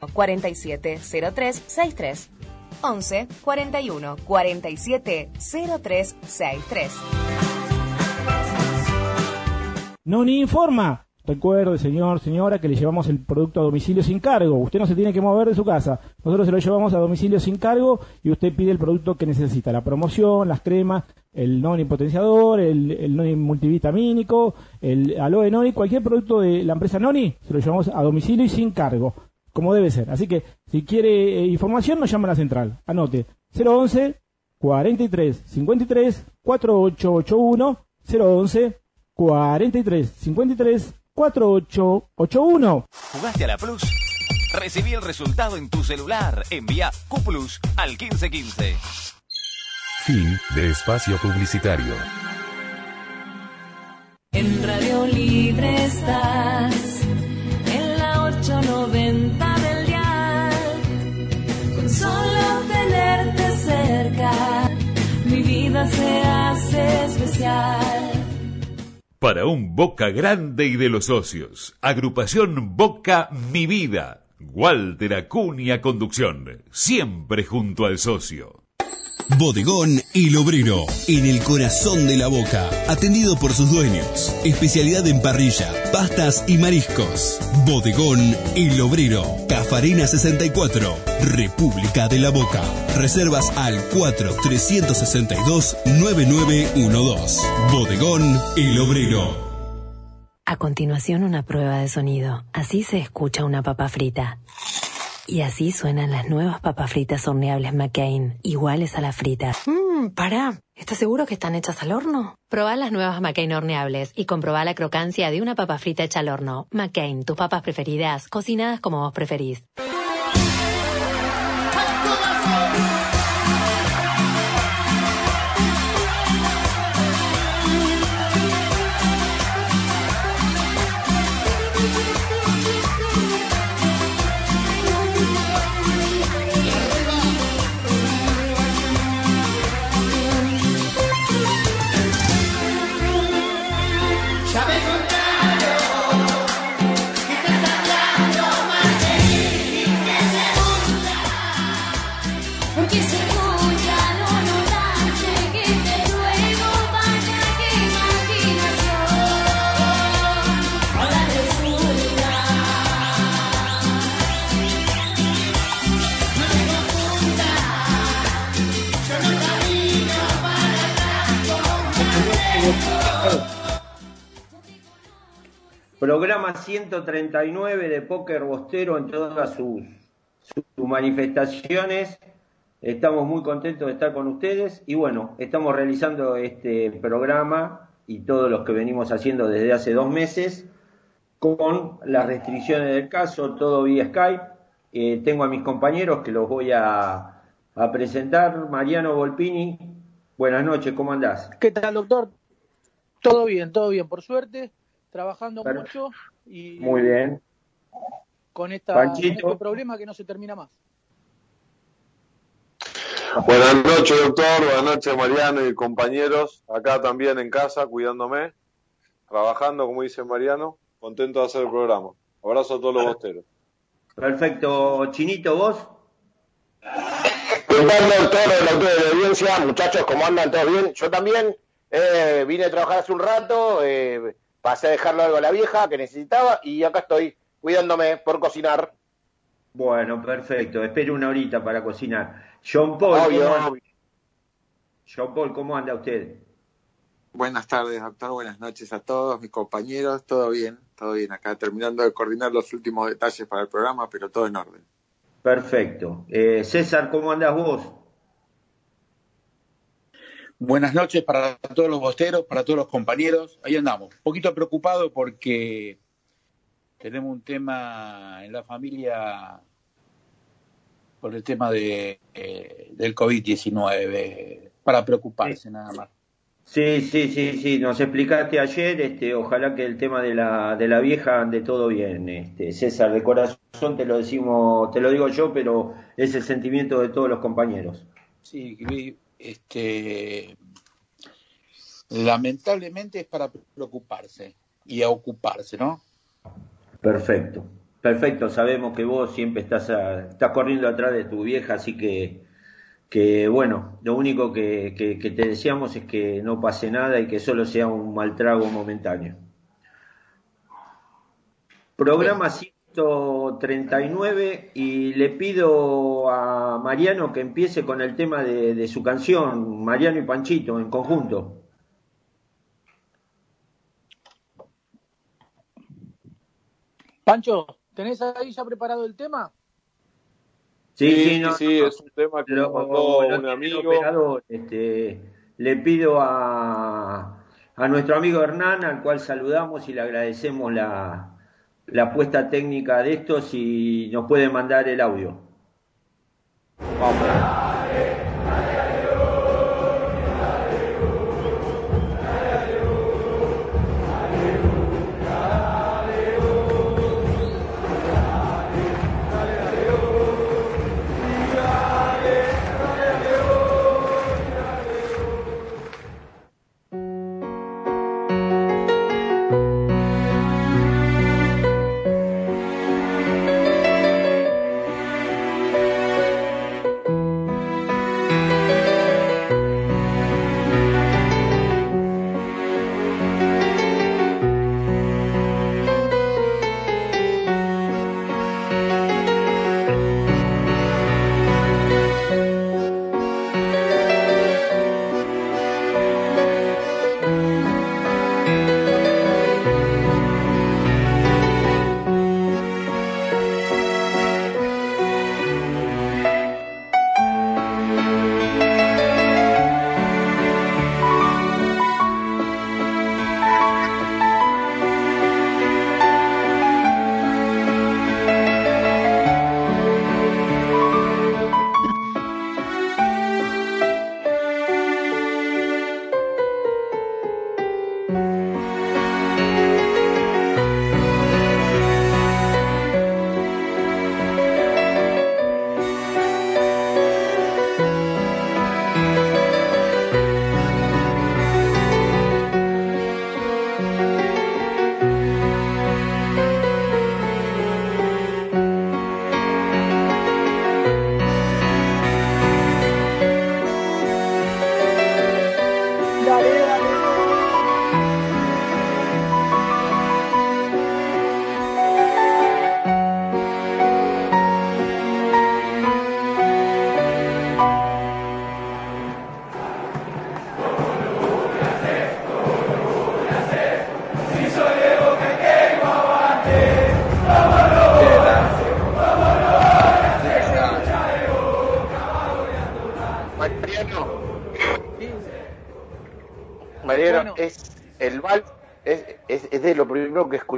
470363 11 41 47 0363 Noni informa. Recuerde, señor, señora, que le llevamos el producto a domicilio sin cargo. Usted no se tiene que mover de su casa. Nosotros se lo llevamos a domicilio sin cargo y usted pide el producto que necesita. La promoción, las cremas, el noni potenciador, el, noni multivitamínico, el aloe noni, cualquier producto de la empresa noni, se lo llevamos a domicilio y sin cargo, como debe ser. Así que, si quiere eh, información, nos llama a la central. Anote, 011 43 53 4881 011 43 53 4881. ¿Jugaste a la Plus? Recibí el resultado en tu celular. Envía Q Plus al 1515. Fin de espacio publicitario. En Radio Libre estás, en la 890 del dial. Con solo tenerte cerca, mi vida se hace especial. Para un Boca grande y de los socios. Agrupación Boca Mi Vida. Walter Acuña Conducción. Siempre junto al socio. Bodegón El Obrero, en el corazón de la boca, atendido por sus dueños. Especialidad en parrilla, pastas y mariscos. Bodegón El Obrero, Cafarina 64, República de la Boca. Reservas al 4-362-9912. Bodegón El Obrero. A continuación una prueba de sonido. Así se escucha una papa frita. Y así suenan las nuevas papas fritas horneables McCain, iguales a las fritas. Mmm, pará. ¿Estás seguro que están hechas al horno? Probá las nuevas McCain horneables y comprobá la crocancia de una papa frita hecha al horno. McCain, tus papas preferidas, cocinadas como vos preferís. Programa 139 de Póker Bostero en todas sus, manifestaciones. Estamos muy contentos de estar con ustedes y bueno, estamos realizando este programa y todos los que venimos haciendo desde hace dos meses con las restricciones del caso, todo vía Skype. Eh, tengo a mis compañeros que los voy a, a presentar. Mariano Volpini, buenas noches, ¿cómo andás? ¿Qué tal, doctor? Todo bien, todo bien, por suerte, trabajando Pero- mucho y Muy bien. con, esta, Panchito. con este problema que no se termina más. Buenas noches, doctor. Buenas noches, Mariano y compañeros. Acá también en casa, cuidándome, trabajando, como dice Mariano. Contento de hacer el programa. Abrazo a todos los bosteros. Perfecto. Chinito, ¿vos? ¿Qué tal, doctor, doctor de la audiencia? Muchachos, ¿cómo andan? ¿Todos bien? Yo también eh, vine a trabajar hace un rato, eh, pasé a dejarle algo a la vieja que necesitaba y acá estoy cuidándome por cocinar. Bueno, perfecto. Espero una horita para cocinar. John Paul, Obvio, ¿cómo anda? obvio. John Paul, ¿cómo anda usted? Buenas tardes, doctor. Buenas noches a todos mis compañeros. Todo bien, todo bien. Acá terminando de coordinar los últimos detalles para el programa, pero todo en orden. Perfecto. Eh, César, ¿cómo andás vos? Buenas noches para todos los bosteros, para todos los compañeros. Ahí andamos. Un poquito preocupado porque tenemos un tema en la familia por el tema de, eh, del COVID-19. Para preocuparse nada más. Sí, sí, sí, sí, nos explicaste ayer, este, ojalá que el tema de la, de la vieja ande todo bien, este, César, de corazón te lo decimos, te lo digo yo, pero es el sentimiento de todos los compañeros. Sí, este, lamentablemente es para preocuparse y a ocuparse, ¿no? Perfecto, Perfecto, sabemos que vos siempre estás, a- estás corriendo atrás de tu vieja, así que, que bueno, lo único que, que- que te deseamos es que no pase nada y que solo sea un mal trago momentáneo. Programa 139 y le pido a Mariano que empiece con el tema de, de su canción, Mariano y Panchito, en conjunto. Pancho, ¿tenés ahí ya preparado el tema? Sí, Sí, no, sí, no, es un tema que lo- nos mandó un amigo. operador, este, le pido a, a nuestro amigo Hernán, al cual saludamos y le agradecemos la, la puesta técnica de esto, si nos puede mandar el audio.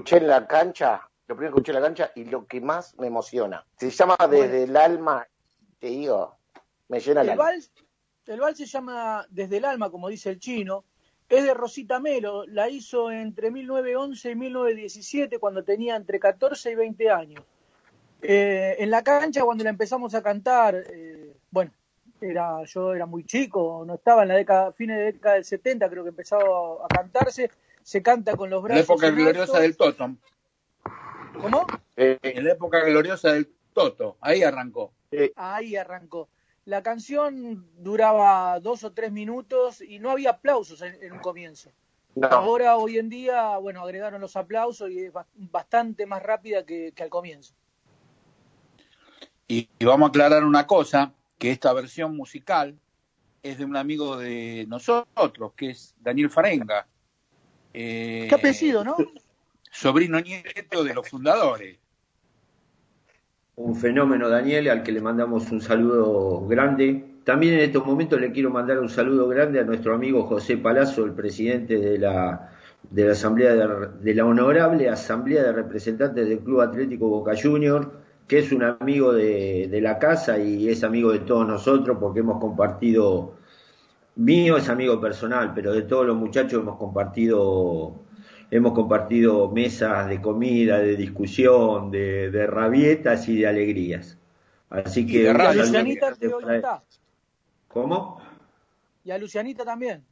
Escuché en la cancha, lo primero que escuché en la cancha y lo que más me emociona. Se llama Desde el alma, te digo, me llena el El alma. vals, el vals se llama Desde el alma, como dice el chino. Es de Rosita Melo, la hizo entre 1911 y 1917 cuando tenía entre 14 y 20 años. Eh, en la cancha cuando la empezamos a cantar, eh, bueno, era, yo era muy chico, no estaba en la década, fines de década del 70 creo que empezaba a cantarse, se canta con los En la brazos época gloriosa del Toto. ¿Cómo? En la época gloriosa del Toto. Ahí arrancó. Ahí arrancó. La canción duraba dos o tres minutos y no había aplausos en, en un comienzo. No. Ahora, hoy en día, bueno, agregaron los aplausos y es ba- bastante más rápida que, que al comienzo. Y, y vamos a aclarar una cosa, que esta versión musical es de un amigo de nosotros, que es Daniel Farenga. Eh, Qué apellido, ¿no? Sobrino nieto de los fundadores. Un fenómeno, Daniel, al que le mandamos un saludo grande. También en estos momentos le quiero mandar un saludo grande a nuestro amigo José Palazzo, el presidente de la, de la Asamblea de, de la Honorable Asamblea de Representantes del Club Atlético Boca Junior, que es un amigo de, de la casa y es amigo de todos nosotros porque hemos compartido, mío es amigo personal, pero de todos los muchachos hemos compartido hemos compartido mesas de comida, de discusión, de, de rabietas y de alegrías. Así que Y Lucianita él. está. ¿Cómo? Y a Lucianita también.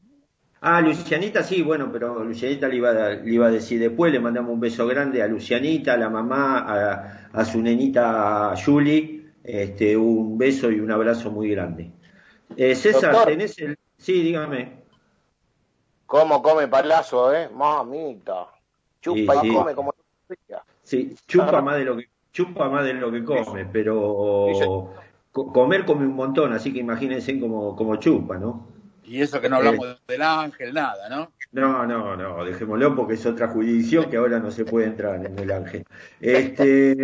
Ah, Lucianita sí, bueno, pero Lucianita le iba, a, le iba a decir después, le mandamos un beso grande a Lucianita, a la mamá, a, a su nenita Julie, este, un beso y un abrazo muy grande. Eh, César, Doctor. tenés el... Sí, dígame. ¿Cómo come Palazzo, eh? Mamita. Chupa Sí, y come como... Sí, chupa más de lo que chupa más de lo que come, pero co- comer come un montón, así que imagínense como, como chupa, ¿no? Y eso que no hablamos del ángel, nada, ¿no? No, no, no, dejémoslo porque es otra jurisdicción que ahora no se puede entrar en el ángel. Este,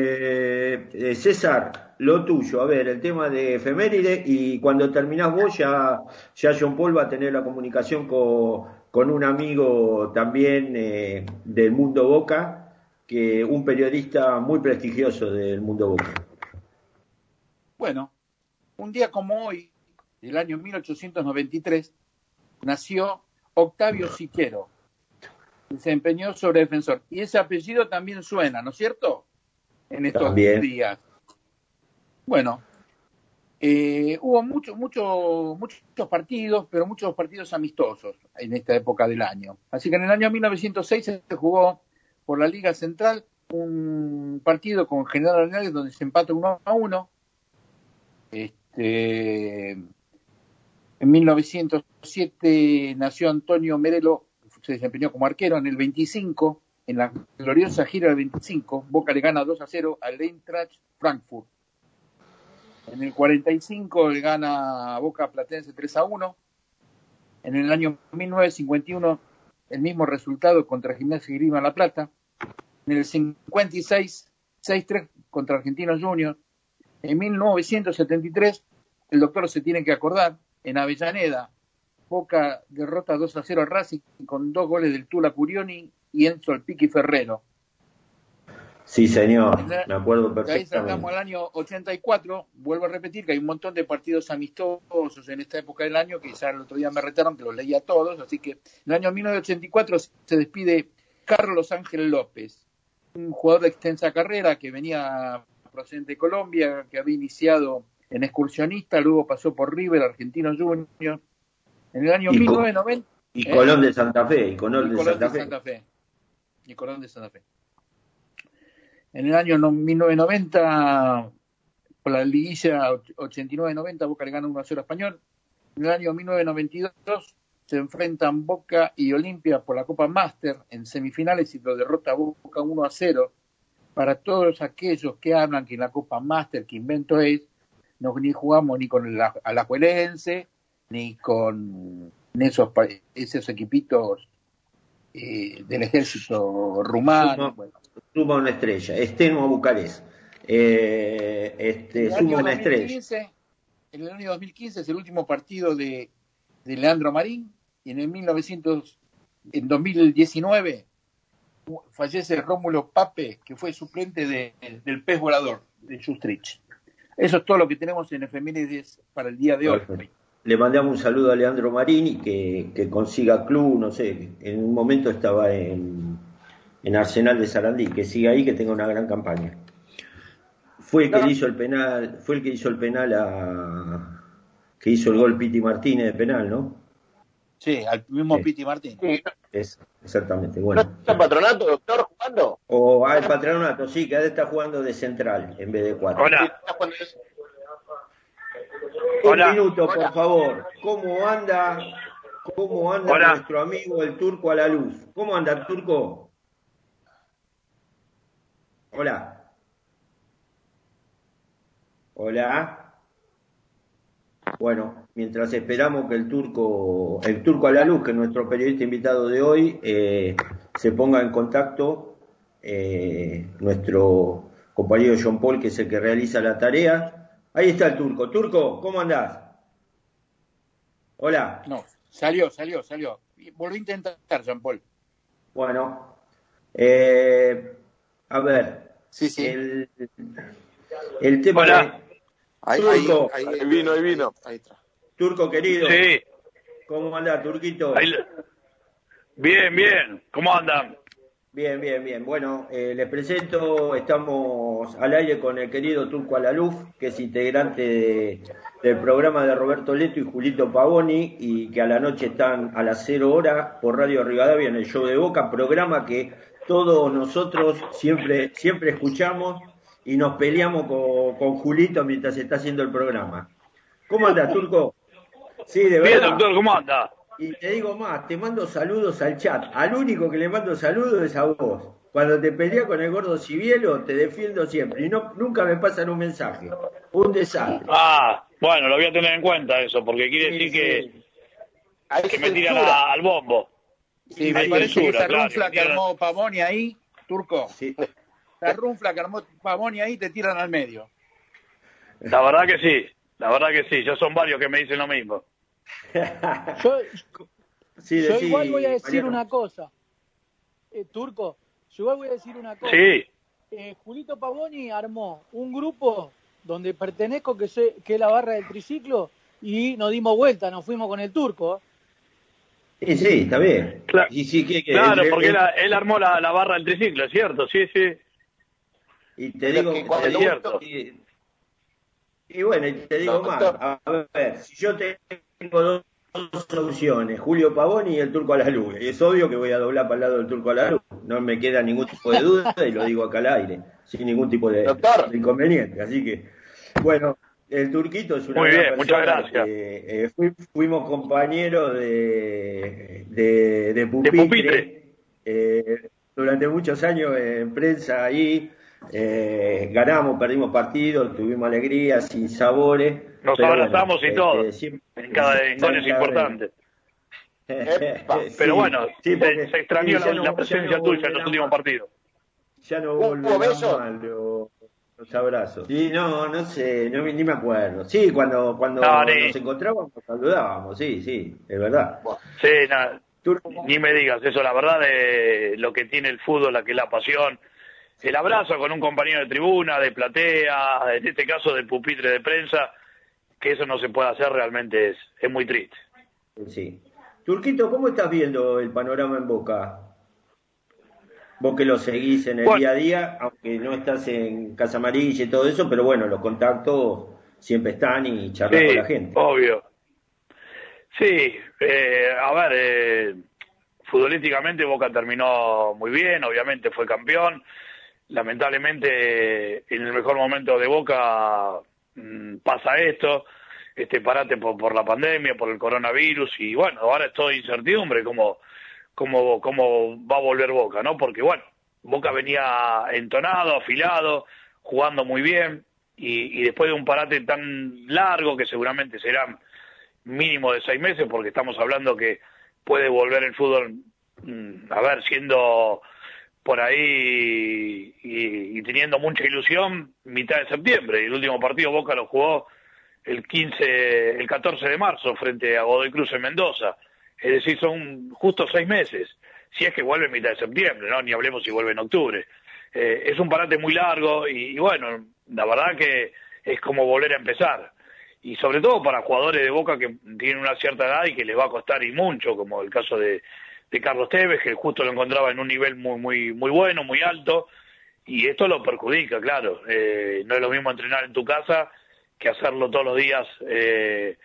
eh, César, lo tuyo, a ver, el tema de efeméride y cuando terminás vos ya, ya John Paul va a tener la comunicación con, con un amigo también eh, del mundo Boca, que un periodista muy prestigioso del mundo Boca. Bueno, un día como hoy, del año 1893, nació Octavio Siquero. que Se empeñó sobre defensor. Y ese apellido también suena, ¿no es cierto? En estos También. días. Bueno, eh, hubo mucho, mucho, muchos partidos, pero muchos partidos amistosos en esta época del año. Así que en el año 1906 se jugó por la Liga Central un partido con General Arenales donde se empata uno a uno. Este, en 1907 nació Antonio Merelo, se desempeñó como arquero en el 25, en la gloriosa gira del 25, Boca le gana 2 a 0 al Eintracht Frankfurt. En el 45 le gana Boca Platense 3 a 1. En el año 1951 el mismo resultado contra Gimnasia y Grima La Plata. En el 56 6-3 contra Argentinos Juniors. En 1973 el doctor se tiene que acordar en Avellaneda Boca derrota 2 a 0 a Racing con dos goles del Tula Curioni y Enzo El Piqui Ferrero. Sí, señor, me acuerdo De ahí saltamos perfectamente. al año 84. Vuelvo a repetir que hay un montón de partidos amistosos en esta época del año, que ya el otro día me retaron que los leía todos. Así que en el año 1984 se despide Carlos Ángel López, un jugador de extensa carrera que venía procedente de Colombia, que había iniciado en excursionista, luego pasó por River, Argentinos Juniors. En el año Y Co- 1990. Y ¿eh? Colón de Santa Fe, y Colón de Santa de Fe. Santa Fe. Y Colón de Santa Fe. En el año no- 1990, por la liguilla 89-90, Boca le gana 1 a 0 a Español. En el año 1992 se enfrentan Boca y Olimpia por la Copa Master en semifinales y lo derrota Boca 1 a 0. Para todos aquellos que hablan que en la Copa Master, que invento es, no ni jugamos ni con el Alajuelense, ni con esos, esos equipitos eh, del ejército rumano. Suma, bueno. suma una estrella. Esteno a Bucarest. Eh, este, suma una estrella. 2015, en el año 2015 es el último partido de, de Leandro Marín y en el 1900, en 2019 u- fallece Rómulo Pape, que fue suplente de- del pez volador de Justrich. Eso es todo lo que tenemos en efemérides para el día de hoy. Perfecto. Le mandamos un saludo a Leandro Marini que, que consiga club, no sé, en un momento estaba en, en Arsenal de Sarandí, que siga ahí, que tenga una gran campaña. Fue el que le hizo el penal, fue el que hizo el penal a que hizo el gol Piti Martínez de penal, ¿no? Sí, al mismo Sí. Piti Martín. Es, exactamente, bueno. ¿Está el patronato, doctor, jugando? O al patronato, sí, que ahora está jugando de central en vez de cuatro. Hola. Un Hola. minuto, Hola. por favor. ¿Cómo anda? ¿Cómo anda Hola. nuestro amigo el turco a la luz? ¿Cómo anda el turco? Hola. Hola. Bueno, mientras esperamos que el turco, el turco a la luz, que es nuestro periodista invitado de hoy, eh, se ponga en contacto, eh, nuestro compañero John Paul, que es el que realiza la tarea. Ahí está el turco. Turco, ¿cómo andás? Hola. No, salió, salió, salió. Volví a intentar, Jean Paul. Bueno, eh, a ver. Sí, sí. El, el tema Hola. de- Ahí, Turco, ahí, ahí, Ahí vino, ahí vino. Turco querido. Sí, ¿Cómo anda, Turquito? bien, bien. ¿Cómo andan? Bien, bien, bien. Bueno, eh, les presento, estamos al aire con el querido Turco Alaluf, que es integrante de- del programa de Roberto Leto y Julito Pavoni, y que a la noche están a las cero hora por Radio Rivadavia en el Show de Boca, programa que todos nosotros siempre, siempre escuchamos y nos peleamos con, con Julito mientras está haciendo el programa. ¿Cómo anda, Turco? Sí, de Bien, verdad. doctor, ¿cómo anda? Y te digo más, te mando saludos al chat. Al único que le mando saludos es a vos. Cuando te peleas con el gordo Cibielo, te defiendo siempre. Y no, nunca me pasan un mensaje. Un desastre. Ah, bueno, lo voy a tener en cuenta eso, porque quiere decir que, que me tiran a- al bombo. Sí, me parece que censura, esa claro, que armó Pavoni ahí, Turco. La runfla que armó Pavoni ahí te tiran al medio. La verdad que sí, la verdad que sí, ya son varios que me dicen lo mismo. Yo, Sí, yo igual voy a decir Mariano. una cosa. Eh, Turco, yo igual voy a decir una cosa. Sí. Eh, Julito Pavoni armó un grupo donde pertenezco, que, sé, que es la barra del triciclo, y nos dimos vuelta, nos fuimos con el turco. Sí, sí, está bien. Y sí, que- que- Claro, el- porque el- él, él armó la, la barra del triciclo, es cierto, sí, sí. Y te digo, es. Y, y bueno, y te digo más. A ver, si yo tengo dos, dos opciones, Julio Pavoni y el Turco a la luz. Y es obvio que voy a doblar para el lado del Turco a la luz. No me queda ningún tipo de duda y lo digo acá al aire, sin ningún tipo de, de inconveniente. Así que, bueno, el Turquito es una Muy bien, muchas persona gracias. que, eh, fui- fuimos compañeros de, de, de pupitre, pupitre. eh, durante muchos años en prensa ahí. Eh, ganamos, perdimos partidos, tuvimos alegrías, sin sabores. Nos pero bueno, abrazamos y este, todo, siempre- en cada en goles importantes. Pero bueno, sí, se, porque- se extrañó la, no- la ya presencia no tuya en los últimos partidos. Ya no ¿Hubo besos? los, abrazos. Sí, no, no sé, no, ni me acuerdo. Sí, cuando, cuando No, ni- nos encontrábamos, nos saludábamos, sí, sí, es verdad. Sí, nada, ni me digas eso, la verdad de lo que tiene el fútbol, la que es la pasión, el abrazo con un compañero de tribuna, de platea, en este caso de pupitre de prensa, que eso no se puede hacer realmente es, es muy triste. Sí. Turquito, ¿cómo estás viendo el panorama en Boca? Vos que lo seguís en el Bueno. día a día, aunque no estás en Casa Amarilla y todo eso, pero bueno, los contactos siempre están y charlas Sí, con la gente. obvio. Sí, eh, a ver, eh, futbolísticamente Boca terminó muy bien, obviamente fue campeón. Lamentablemente, en el mejor momento de Boca mm, pasa esto, este parate por, por la pandemia, por el coronavirus, y bueno, ahora es todo incertidumbre cómo, cómo, cómo va a volver Boca, ¿no? Porque bueno, Boca venía entonado, afilado, jugando muy bien, y, y después de un parate tan largo, que seguramente será mínimo de seis meses, porque estamos hablando que puede volver el fútbol, mm, a ver, siendo por ahí y, y teniendo mucha ilusión, mitad de septiembre. Y el último partido Boca lo jugó el 15, el 14 de marzo frente a Godoy Cruz en Mendoza. Es decir, son justo seis meses. Si es que vuelve mitad de septiembre, ¿no? Ni hablemos si vuelve en octubre. Eh, es un parate muy largo y bueno, la verdad que es como volver a empezar. Y sobre todo para jugadores de Boca que tienen una cierta edad y que les va a costar y mucho, como el caso de, de Carlos Tevez, que justo lo encontraba en un nivel muy, muy, muy bueno, muy alto, y esto lo perjudica, claro. Eh, no es lo mismo entrenar en tu casa que hacerlo todos los días eh,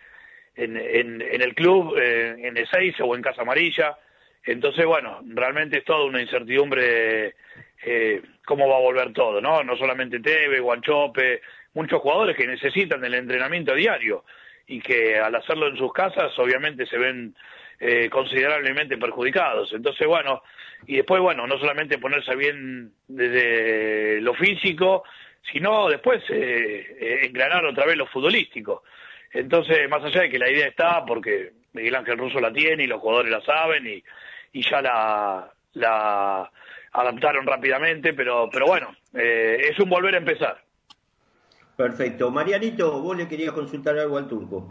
en, en, en el club, eh, en Ezeiza o en Casa Amarilla. Entonces, bueno, realmente es toda una incertidumbre eh, cómo va a volver todo, ¿no? No solamente Teve, Guanchope, muchos jugadores que necesitan el entrenamiento diario y que al hacerlo en sus casas obviamente se ven eh, considerablemente perjudicados. Entonces, bueno, y después, bueno, no solamente ponerse bien desde lo físico, sino después eh, eh, engranar otra vez lo futbolístico. Entonces, más allá de que la idea está, porque Miguel Ángel Russo la tiene y los jugadores la saben y, y ya la, la adaptaron rápidamente, pero, pero bueno, eh, es un volver a empezar. Perfecto. Marianito, vos le querías consultar algo al turco.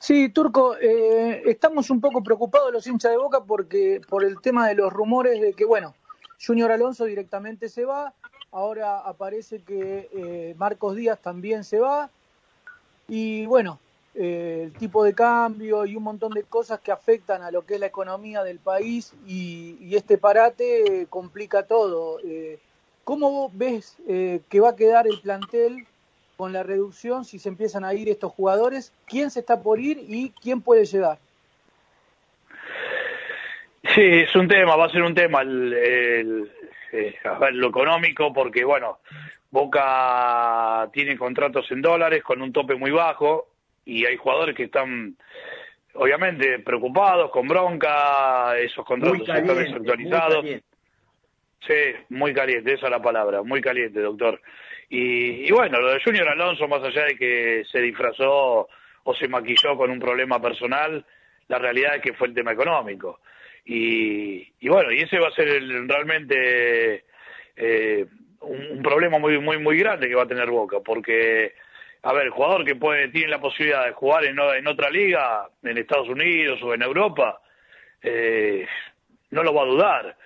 Sí, Turco, eh, estamos un poco preocupados los hinchas de Boca porque por el tema de los rumores de que, bueno, Junior Alonso directamente se va, ahora aparece que eh, Marcos Díaz también se va, y bueno, eh, el tipo de cambio y un montón de cosas que afectan a lo que es la economía del país y, y este parate complica todo. Eh, ¿Cómo ves eh, que va a quedar el plantel con la reducción si se empiezan a ir estos jugadores? ¿Quién se está por ir y quién puede llegar? Sí, es un tema, va a ser un tema el, el- eh, a ver, lo económico, porque bueno, Boca tiene contratos en dólares con un tope muy bajo y hay jugadores que están obviamente preocupados, con bronca, esos contratos Muy están caliente, desactualizados. muy caliente. Sí, muy caliente, esa es la palabra, muy caliente, doctor. Y, y bueno, lo de Junior Alonso, más allá de que se disfrazó o se maquilló con un problema personal, la realidad es que fue el tema económico. Y, y bueno, y ese va a ser el- realmente eh, un, problema muy, muy, muy grande que va a tener Boca, porque, a ver, el jugador que puede, tiene la posibilidad de jugar en, en otra liga, en Estados Unidos o en Europa, eh, no lo va a dudar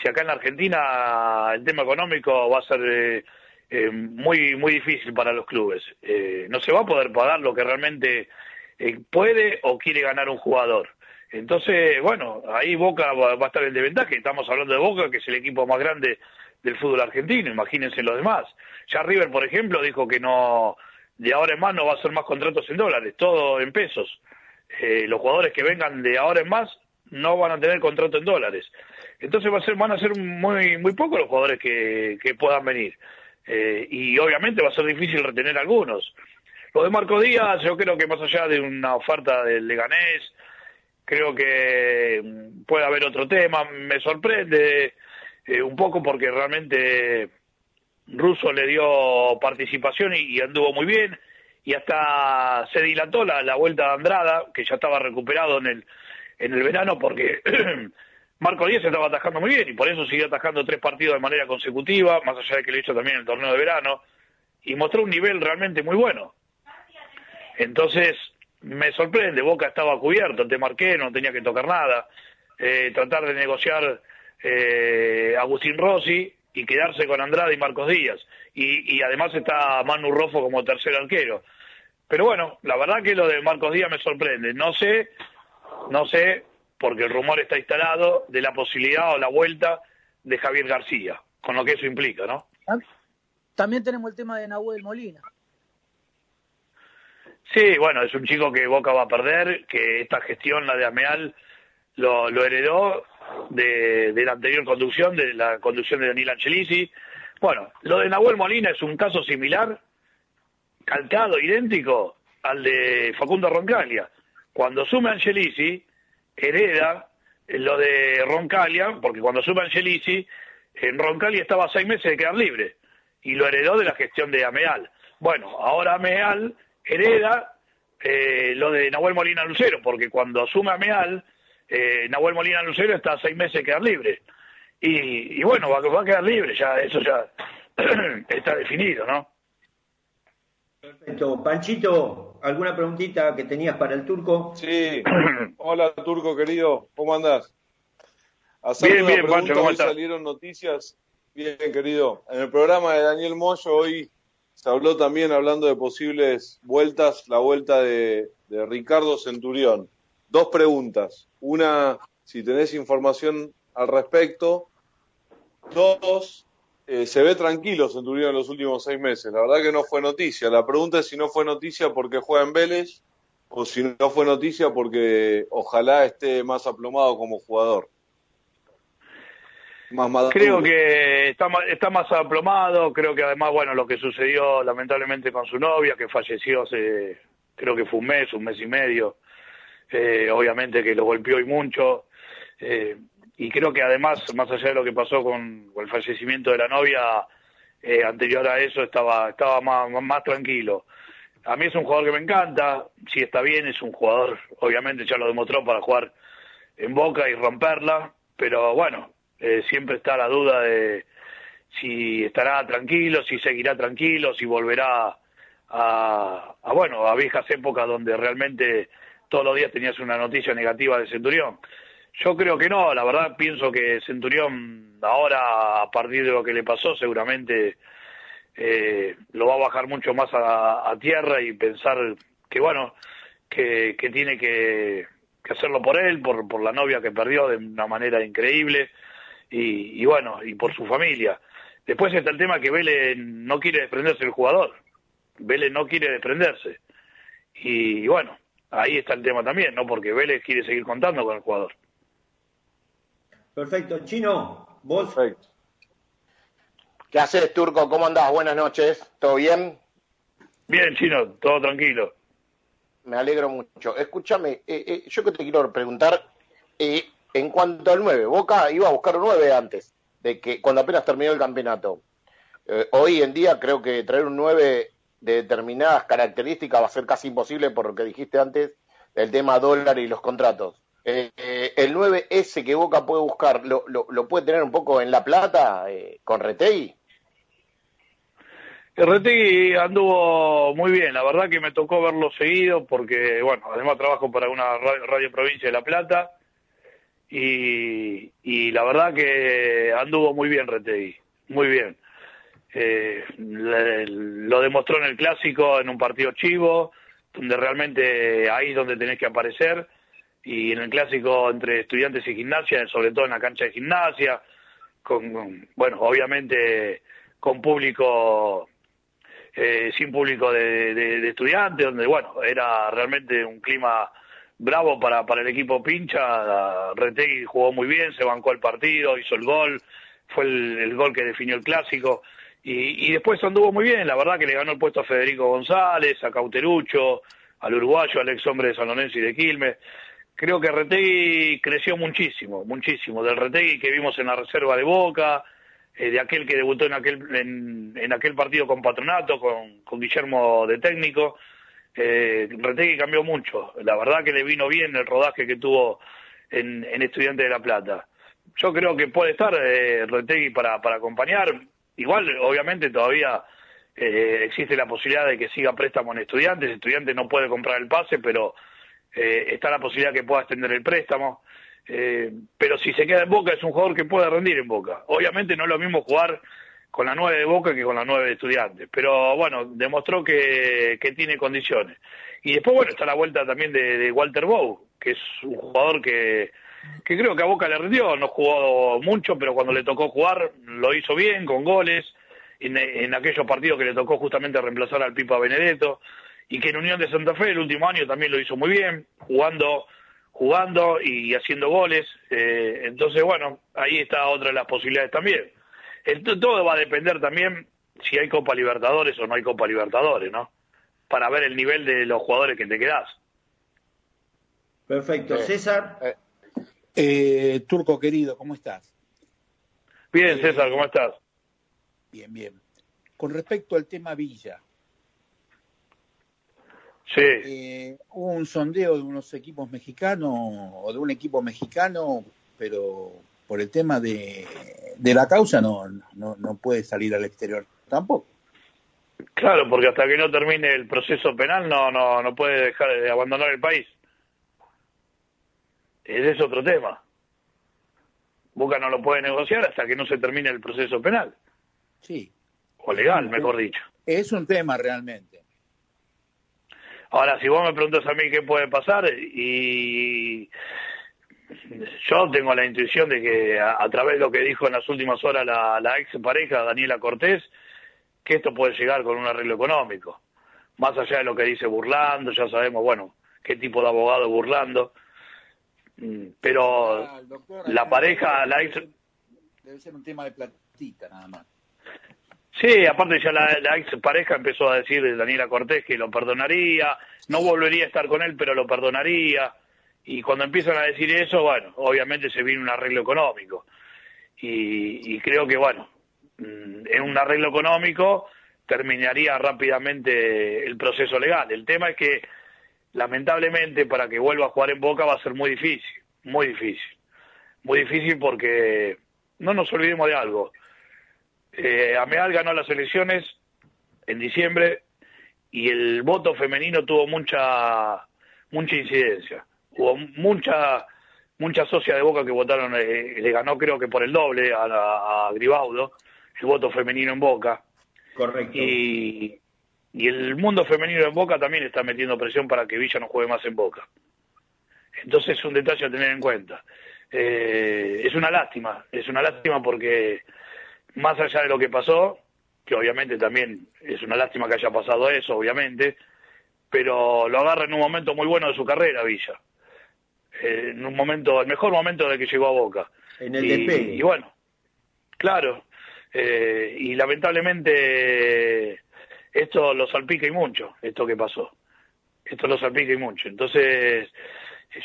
si acá en la Argentina el tema económico va a ser eh, eh, muy muy difícil para los clubes. Eh, no se va a poder pagar lo que realmente eh, puede o quiere ganar un jugador. Entonces, bueno, ahí Boca va, va a estar en desventaja. Estamos hablando de Boca, que es el equipo más grande del fútbol argentino. Imagínense los demás. Ya River, por ejemplo, dijo que no, de ahora en más no va a hacer más contratos en dólares, todo en pesos. Eh, los jugadores que vengan de ahora en más no van a tener contrato en dólares. Entonces va a ser, van a ser muy, muy pocos los jugadores que, que puedan venir. Eh, y obviamente va a ser difícil retener algunos. Lo de Marco Díaz, yo creo que más allá de una oferta del Leganés, creo que mm, puede haber otro tema. Me sorprende eh, un poco porque realmente Russo le dio participación y, y anduvo muy bien. Y hasta se dilató la, la vuelta de Andrada, que ya estaba recuperado en el, en el verano, porque Marco Díaz estaba atajando muy bien y por eso siguió atajando tres partidos de manera consecutiva, más allá de que lo hizo también en el torneo de verano, y mostró un nivel realmente muy bueno. Entonces, me sorprende, Boca estaba cubierto, te marqué, no tenía que tocar nada, eh, tratar de negociar eh, Agustín Rossi y quedarse con Andrade y Marcos Díaz. Y, y además está Manu Rofo como tercer arquero. Pero bueno, la verdad que lo de Marcos Díaz me sorprende. No sé, no sé, porque el rumor está instalado de la posibilidad o la vuelta de Javier García, con lo que eso implica, ¿no? También tenemos el tema de Nahuel Molina. Sí, bueno, es un chico que Boca va a perder, que esta gestión, la de Ameal, lo, lo heredó de, de la anterior conducción, de la conducción de Daniel Angelisi. Bueno, lo de Nahuel Molina es un caso similar, calcado, idéntico al de Facundo Roncalia. Cuando asume Angelisi, hereda lo de Roncalia, porque cuando asume Angelisi, en Roncalia estaba seis meses de quedar libre, y lo heredó de la gestión de Ameal. Bueno, ahora Ameal hereda eh, lo de Nahuel Molina Lucero, porque cuando asume Ameal, eh, Nahuel Molina Lucero está a seis meses de quedar libre. Y, y bueno, va, va a quedar libre, ya eso ya está definido, ¿no? Perfecto. Panchito, ¿alguna preguntita que tenías para el turco? Sí. Hola, Turco querido. ¿Cómo andás? Hacer Bien, una bien, pregunta, Pancho, ¿cómo estás? salieron noticias. Bien, querido. En el programa de Daniel Moyo hoy se habló también, hablando de posibles vueltas, la vuelta de, de Ricardo Centurión. Dos preguntas. Una, si tenés información al respecto. Dos, eh, se ve tranquilo Centurión en los últimos seis meses. La verdad que no fue noticia. La pregunta es si no fue noticia porque juega en Vélez o si no fue noticia porque ojalá esté más aplomado como jugador. Más. Creo que está, está más aplomado, creo que además, bueno, lo que sucedió lamentablemente con su novia, que falleció hace, creo que fue un mes, un mes y medio, eh, obviamente que lo golpeó y mucho, eh, y creo que además, más allá de lo que pasó con, el fallecimiento de la novia, eh, anterior a eso estaba, estaba más, más tranquilo. A mí es un jugador que me encanta, si está bien, es un jugador, obviamente ya lo demostró para jugar en Boca y romperla, pero bueno, eh, siempre está la duda de si estará tranquilo, si seguirá tranquilo, si volverá a, a, bueno, a viejas épocas donde realmente todos los días tenías una noticia negativa de Centurión. Yo creo que no, la verdad pienso que Centurión ahora, a partir de lo que le pasó, seguramente eh, lo va a bajar mucho más a, tierra y pensar que, bueno, que, que tiene que, que hacerlo por él, por, por la novia que perdió de una manera increíble y, y bueno, y por su familia. Después está el tema que Vélez no quiere desprenderse del jugador. Vélez no quiere desprenderse. Y, y bueno, ahí está el tema también, ¿no? Porque Vélez quiere seguir contando con el jugador. Perfecto. Chino, vos. Perfecto. ¿Qué haces, Turco? ¿Cómo andás? Buenas noches. ¿Todo bien? Bien, Chino, todo tranquilo. Me alegro mucho. Escúchame, eh, eh, yo que te quiero preguntar, eh, en cuanto al 9, Boca iba a buscar un 9 antes, de que cuando apenas terminó el campeonato. Eh, hoy en día creo que traer un 9 de determinadas características va a ser casi imposible por lo que dijiste antes, el tema dólar y los contratos. Eh, eh, el 9S que Boca puede buscar, ¿lo, lo, puede tener un poco en La Plata eh, con Retegui? Retegui anduvo muy bien, la verdad que me tocó verlo seguido porque, bueno, además trabajo para una radio, radio provincia de La Plata y, y la verdad que anduvo muy bien Retegui, muy bien. Eh, le- lo demostró en el clásico, en un partido chivo, donde realmente ahí es donde tenés que aparecer y en el clásico entre estudiantes y gimnasia, sobre todo en la cancha de gimnasia, con, bueno, obviamente con público, eh, sin público de, estudiantes, donde, bueno, era realmente un clima bravo para, para el equipo pincha. Retegui jugó muy bien, se bancó el partido, hizo el gol, fue el, el gol que definió el clásico. Y, y después anduvo muy bien, la verdad que le ganó el puesto a Federico González, a Cauterucho, al uruguayo, al ex hombre de San Lorenzo y de Quilmes. Creo que Retegui creció muchísimo, muchísimo. Del Retegui que vimos en la reserva de Boca, eh, de aquel que debutó en aquel, en, aquel partido con Patronato, con, Guillermo de técnico. Eh, Retegui cambió mucho. La verdad que le vino bien el rodaje que tuvo en, en Estudiante de La Plata. Yo creo que puede estar eh, Retegui para, para acompañar. Igual, obviamente, todavía eh, existe la posibilidad de que siga préstamo en Estudiantes. Estudiantes no puede comprar el pase, pero eh, está la posibilidad que pueda extender el préstamo. Eh, pero si se queda en Boca es un jugador que puede rendir en Boca. Obviamente no es lo mismo jugar con la 9 de Boca que con la 9 de Estudiantes, pero bueno, demostró que, que tiene condiciones. Y después, bueno, está la vuelta también de, Walter Bow, que es un jugador que, que creo que a Boca le rindió, no jugó mucho, pero cuando le tocó jugar lo hizo bien, con goles, en, en aquellos partidos que le tocó justamente reemplazar al Pipa Benedetto, y que en Unión de Santa Fe el último año también lo hizo muy bien, jugando jugando y haciendo goles. Eh, entonces, bueno, ahí está otra de las posibilidades también. Todo va a depender también si hay Copa Libertadores o no hay Copa Libertadores, ¿no? Para ver el nivel de los jugadores que te quedás. Perfecto. César. Eh, Turco querido, ¿cómo estás? Bien, César, ¿cómo estás? Bien, bien. Con respecto al tema Villa, Sí. eh, hubo un sondeo de unos equipos mexicanos o de un equipo mexicano, pero por el tema de, de la causa no, no, no puede salir al exterior tampoco. Claro, porque hasta que no termine el proceso penal no no no puede dejar de abandonar el país. Ese es otro tema. Boca no lo puede negociar hasta que no se termine el proceso penal. Sí. O legal, mejor dicho. Es un tema realmente. Ahora, si vos me preguntas a mí qué puede pasar, y yo tengo la intuición de que a, a través de lo que dijo en las últimas horas la, la ex pareja Daniela Cortés, que esto puede llegar con un arreglo económico. Más allá de lo que dice Burlando, ya sabemos, bueno, qué tipo de abogado Burlando. Mm, Pero la pareja, la ex, Debe ser un tema de platita nada más. Sí, aparte ya la, ex pareja empezó a decir Daniela Cortés que lo perdonaría, no volvería a estar con él, pero lo perdonaría. Y cuando empiezan a decir eso, bueno, obviamente se viene un arreglo económico. Y, y creo que, bueno, mm, en un arreglo económico terminaría rápidamente el proceso legal. El tema es que, lamentablemente, para que vuelva a jugar en Boca va a ser muy difícil, muy difícil. Muy difícil porque no nos olvidemos de algo. Eh, Ameal ganó las elecciones en diciembre y el voto femenino tuvo mucha mucha incidencia. Hubo mucha mucha socia de Boca que votaron, eh, le ganó creo que por el doble a, a Gribaudo, el voto femenino en Boca. Correcto. Y, Y el mundo femenino en Boca también está metiendo presión para que Villa no juegue más en Boca. Entonces es un detalle a tener en cuenta. Eh, es una lástima, es una lástima porque más allá de lo que pasó, que obviamente también es una lástima que haya pasado eso, obviamente, pero lo agarra en un momento muy bueno de su carrera, Villa. Eh, en un momento, el mejor momento de que llegó a Boca. En el y, despegue. y bueno, claro, eh, y lamentablemente esto lo salpica y mucho, esto que pasó. Esto lo salpica y mucho. Entonces,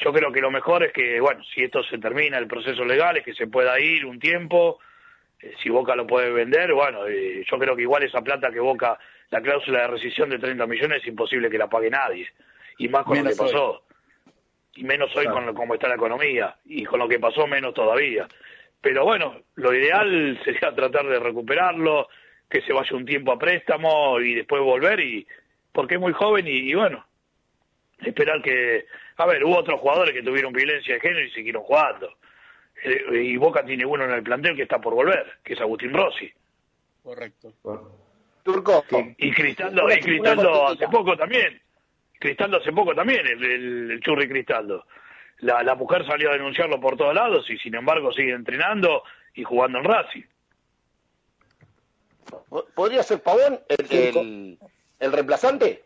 yo creo que lo mejor es que, bueno, si esto se termina, el proceso legal, es que se pueda ir un tiempo, si Boca lo puede vender, bueno, eh, yo creo que igual esa plata que Boca, la cláusula de rescisión de 30 millones es imposible que la pague nadie, y más con Menos lo que pasó, y menos hoy Claro. con lo, cómo está la economía, y con lo que pasó menos todavía. Pero bueno, lo ideal sería tratar de recuperarlo, que se vaya un tiempo a préstamo y después volver, y porque es muy joven y, y bueno, esperar que... A ver, hubo otros jugadores que tuvieron violencia de género y siguieron jugando. Eh, y Boca tiene uno en el plantel que está por volver, que es Agustín Rossi. Correcto. Turco. Y Cristaldo, y Cristaldo hace poco también. Cristaldo hace poco también, el, el, el Churri Cristaldo. La, la mujer salió a denunciarlo por todos lados y sin embargo sigue entrenando y jugando en Racing. ¿Podría ser Pavón el, el, el reemplazante?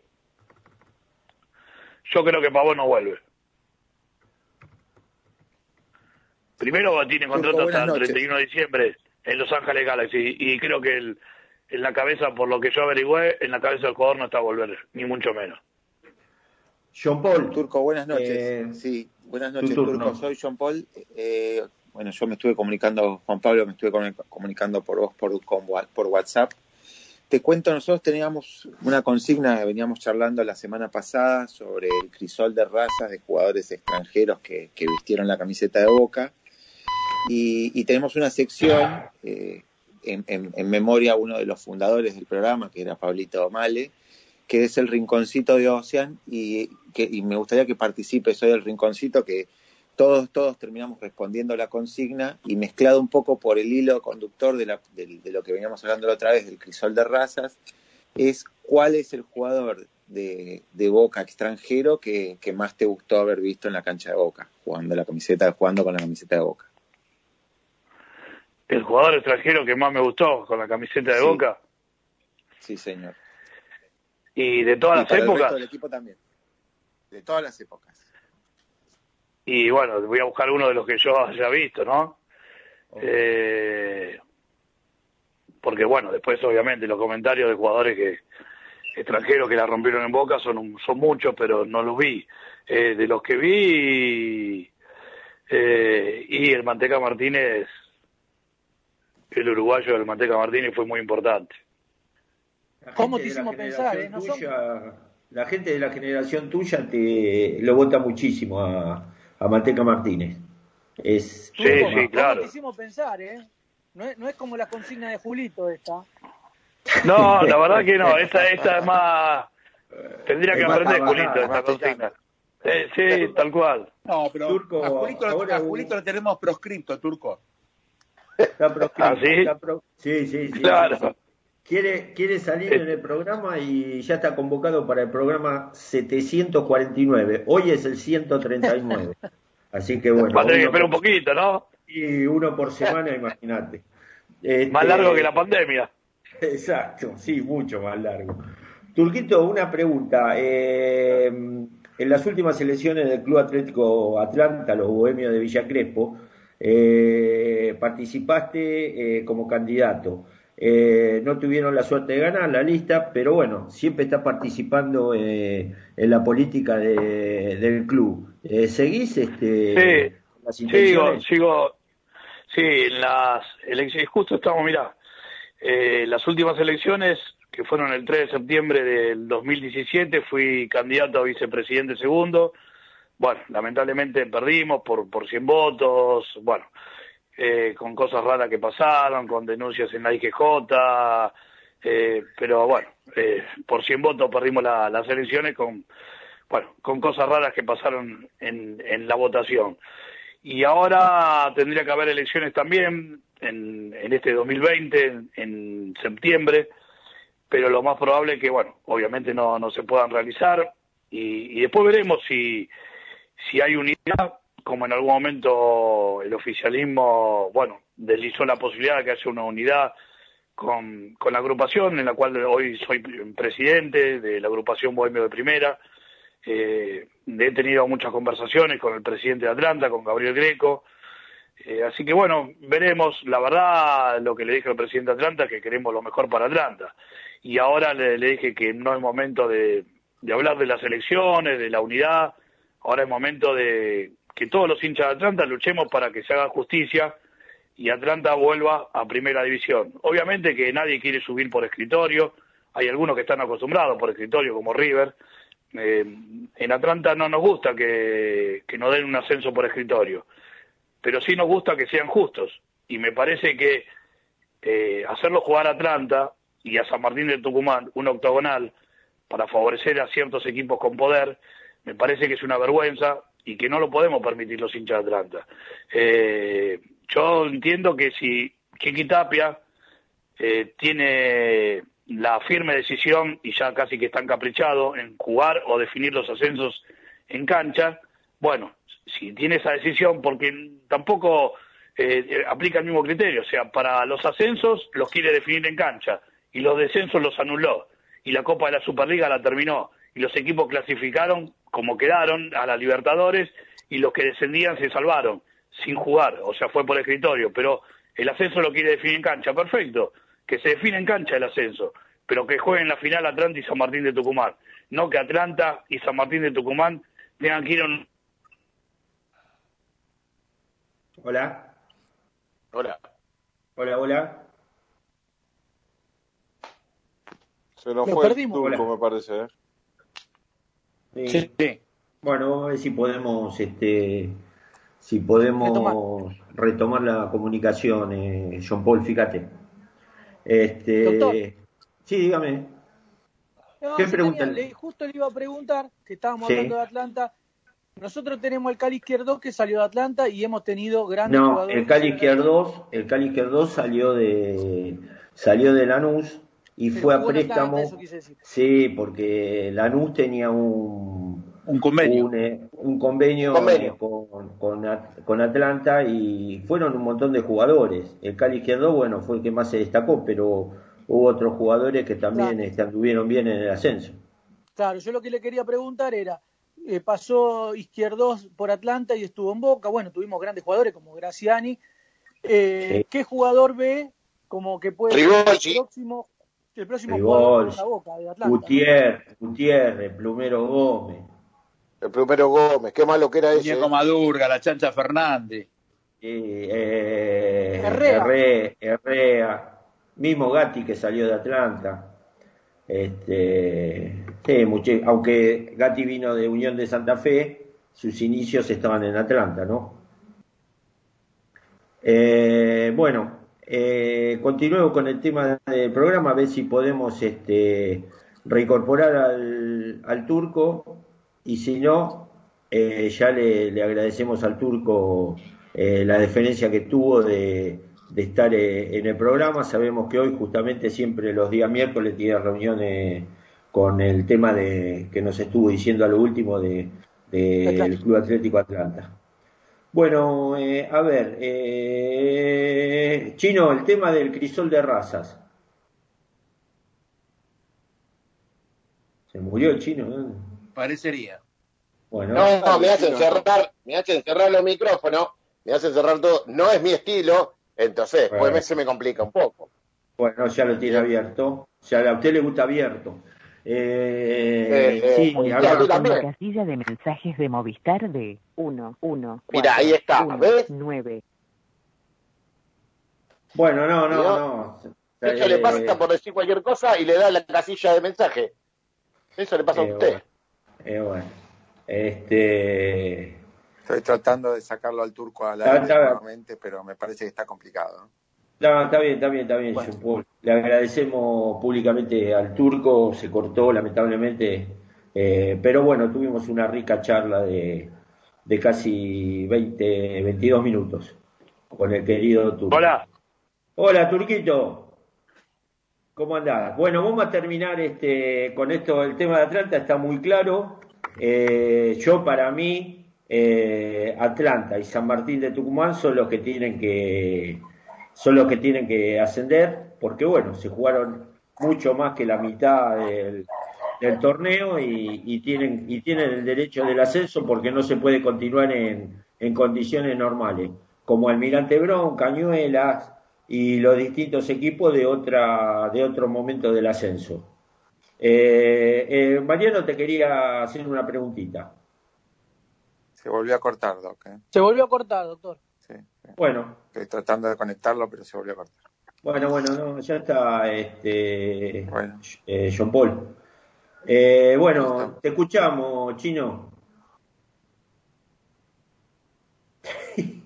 Yo creo que Pavón no vuelve. Primero tiene contrato hasta el buenas noches. 31 de diciembre en Los Ángeles Galaxy y creo que el- en la cabeza, por lo que yo averigüé, en la cabeza del jugador no está a volver, ni mucho menos. John Paul. Turco, buenas noches. Eh, sí, buenas noches. Turco. Soy John Paul. Eh, bueno, yo me estuve comunicando, Juan Pablo, me estuve comu- comunicando por vos por, por WhatsApp. Te cuento, nosotros teníamos una consigna, veníamos charlando la semana pasada sobre el crisol de razas de jugadores extranjeros que, que vistieron la camiseta de Boca. Y, y tenemos una sección eh, en, memoria a uno de los fundadores del programa, que era Pablito Male, que es el rinconcito de Ocean y, que, y me gustaría que participes hoy del rinconcito, que todos, todos terminamos respondiendo la consigna y mezclado un poco por el hilo conductor de, la, de, de lo que veníamos hablando la otra vez, del crisol de razas, es cuál es el jugador de, de Boca extranjero que, que más te gustó haber visto en la cancha de Boca, jugando la camiseta, jugando con la camiseta de Boca. El jugador extranjero que más me gustó con la camiseta de Sí. Boca Sí, señor. y de todas Y las para el épocas. resto del equipo también. De todas las épocas. Y bueno, voy a buscar uno de los que yo haya visto, ¿no? Eh, porque bueno, después obviamente los comentarios de jugadores que extranjeros que la rompieron en Boca son un- son muchos, pero no los vi. Eh, de los que vi eh, y el Manteca Martínez, el uruguayo del Manteca Martínez fue muy importante. ¿Cómo te hicimos pensar, eh? No tuya- La gente de la generación tuya te lo vota muchísimo a, a Manteca Martínez. Es, Sí, sí, ¿cómo claro. te hicimos pensar, ¿eh? No es, no es como la consigna de Julito esta. No, la verdad que no, esta, esta es más... Tendría que aprender, Julito, esta consigna. Eh, sí, tal cual. No, pero Turco, a, Julito, ahora a Julito lo tenemos proscripto, Turco. Está ¿Ah, sí? está pro- sí, sí, sí. Claro. Quiere, quiere salir en el programa y ya está convocado para el programa 749. Hoy es el 139. Así que bueno. Va a tener que esperar un poquito, ¿no? Y uno por semana, imagínate. Este, Más largo que la pandemia. Exacto, sí, mucho más largo. Turquito, una pregunta. Eh, en las últimas elecciones del Club Atlético Atlanta, los bohemios de Villa Crespo, eh, participaste eh, como candidato. Eh, no tuvieron la suerte de ganar la lista, pero bueno, siempre estás participando eh, en la política de- del club. Eh, ¿Seguís este, Sí, las sigo, intenciones? sigo, sí, en las elecciones, justo estamos, mirá, eh, las últimas elecciones, que fueron el 3 de septiembre del 2017, fui candidato a vicepresidente segundo, bueno, lamentablemente perdimos por, por 100 votos, bueno, eh, con cosas raras que pasaron, con denuncias en la IGJ, eh, pero bueno, eh, por 100 votos perdimos la- las elecciones con, bueno, con cosas raras que pasaron en, en la votación. Y ahora tendría que haber elecciones también en, en este 2020, en, en septiembre, pero lo más probable es que, bueno, obviamente no, no se puedan realizar y, y después veremos si, si hay unidad, como en algún momento el oficialismo, bueno, deslizó la posibilidad de que haya una unidad con, con la agrupación, en la cual hoy soy presidente de la agrupación Bohemio de Primera. Eh, he tenido muchas conversaciones con el presidente de Atlanta, con Gabriel Greco. Eh, así que bueno, veremos. La verdad, lo que le dije al presidente de Atlanta que queremos lo mejor para Atlanta. Y ahora le, dije que no es momento de hablar de las elecciones, de la unidad. Ahora es momento de que todos los hinchas de Atlanta luchemos para que se haga justicia y Atlanta vuelva a primera división. Obviamente que nadie quiere subir por escritorio, hay algunos que están acostumbrados por escritorio como River. Eh, en Atlanta no nos gusta que, que nos den un ascenso por escritorio, pero sí nos gusta que sean justos. Y me parece que eh, hacerlo jugar a Atlanta y a San Martín de Tucumán un octogonal para favorecer a ciertos equipos con poder, me parece que es una vergüenza y que no lo podemos permitir los hinchas de Atlanta. Eh, yo entiendo que si Chiqui Tapia eh, tiene la firme decisión y ya casi que está encaprichado en jugar o definir los ascensos en cancha, bueno, si tiene esa decisión, porque tampoco eh, aplica el mismo criterio, o sea, para los ascensos los quiere definir en cancha y los descensos los anuló y la Copa de la Superliga la terminó y los equipos clasificaron como quedaron a la Libertadores y los que descendían se salvaron sin jugar, o sea, fue por escritorio, pero el ascenso lo quiere definir en cancha, perfecto, que se define en cancha el ascenso, pero que jueguen la final Atlanta y San Martín de Tucumán, no que Atlanta y San Martín de Tucumán tengan que ir a un... Hola. Hola. Hola, hola. Se nos fue perdimos, el turco, hola. me parece. ¿eh? Sí. Bueno, vamos a ver si podemos, este, si podemos retomar, la comunicación, eh, John Paul, fíjate. Este, Doctor. sí, dígame. No, ¿Qué yo pregunta? tenía- le- justo le iba a preguntar, que estábamos Sí. hablando de Atlanta. Nosotros tenemos el Cali Izquierdo que salió de Atlanta y hemos tenido grandes No, jugadores. el Cali Izquierdos, el Cali Izquierdos salió de, salió de Lanús y Pero fue a préstamo. eso quise decir. Sí, porque Lanús tenía un, un convenio, un, eh, un convenio, Convenio. Con, con con Atlanta y fueron un montón de jugadores. El Cali Izquierdo, bueno, fue el que más se destacó, pero hubo otros jugadores que también este, anduvieron bien en el ascenso. Claro, yo lo que le quería preguntar era, eh, pasó Izquierdos por Atlanta y estuvo en Boca, bueno, tuvimos grandes jugadores como Graciani. Eh, Sí. ¿Qué jugador ve como que puede ser el próximo, el próximo jugador de la Boca de Atlanta? Gutiérrez, Gutiérrez, Plumero Gómez. El primero Gómez, qué malo que era ese. Muñeco Madurga, la Chancha Fernández. eh, Herrera. Herrera, Herrera, mismo Gatti que salió de Atlanta. Este, sí, aunque Gatti vino de Unión de Santa Fe, sus inicios estaban en Atlanta, ¿no? Eh, bueno, eh, continuemos con el tema del programa, a ver si podemos este, reincorporar al, al turco y si no, eh, ya le, le agradecemos al turco eh, la deferencia que tuvo de, de estar eh, en el programa. Sabemos que hoy justamente siempre los días miércoles tiene reuniones con el tema de que nos estuvo diciendo a lo último de, de- del Club Atlético Atlanta. Bueno, eh, a ver, eh, Chino, el tema del crisol de razas. Se murió el chino, ¿no? Parecería. Bueno, No, no, me hacen cerrar, me hacen cerrar los micrófonos, me hacen cerrar todo. No es mi estilo, entonces después Bueno. me- se me complica un poco. Bueno, ya lo tiene abierto. Ya a usted le gusta abierto. Eh, Eh, eh, sí, a a mí también. Casilla de mensajes de Movistar de 1, 1, Mira, ahí está, ¿ves? 9. Bueno, no, no, no. Eso le Eh, pasa por decir cualquier cosa y le da la casilla de mensaje. Eso le pasa eh, a usted. bueno, eh, bueno. Este, Estoy tratando de sacarlo al turco aire está- nuevamente, pero me parece que está complicado. ¿no? está bien, está bien, está bien, Jean Paul. Le agradecemos públicamente al turco, se cortó lamentablemente, eh, pero bueno, tuvimos una rica charla de, de casi 20, 22 minutos con el querido turco. Hola. Hola, Turquito. ¿Cómo andás? Bueno, vamos a terminar este, con esto. El tema de Atlanta está muy claro. Eh, yo, para mí, eh, Atlanta y San Martín de Tucumán son los que tienen que son los que tienen que ascender, porque bueno, se jugaron mucho más que la mitad del, del torneo y, y tienen y tienen el derecho del ascenso porque no se puede continuar en, en condiciones normales, como Almirante Brown, Cañuelas y los distintos equipos de otra de otro momento del ascenso. Eh, eh, Mariano te quería hacer una preguntita. Se volvió a cortar, Doc. ¿eh? Se volvió a cortar, doctor. Sí, sí. Bueno, Estoy tratando de conectarlo, pero se volvió a cortar. Bueno, bueno, no, ya está este eh, John Paul. Eh, bueno, te escuchamos, Chino.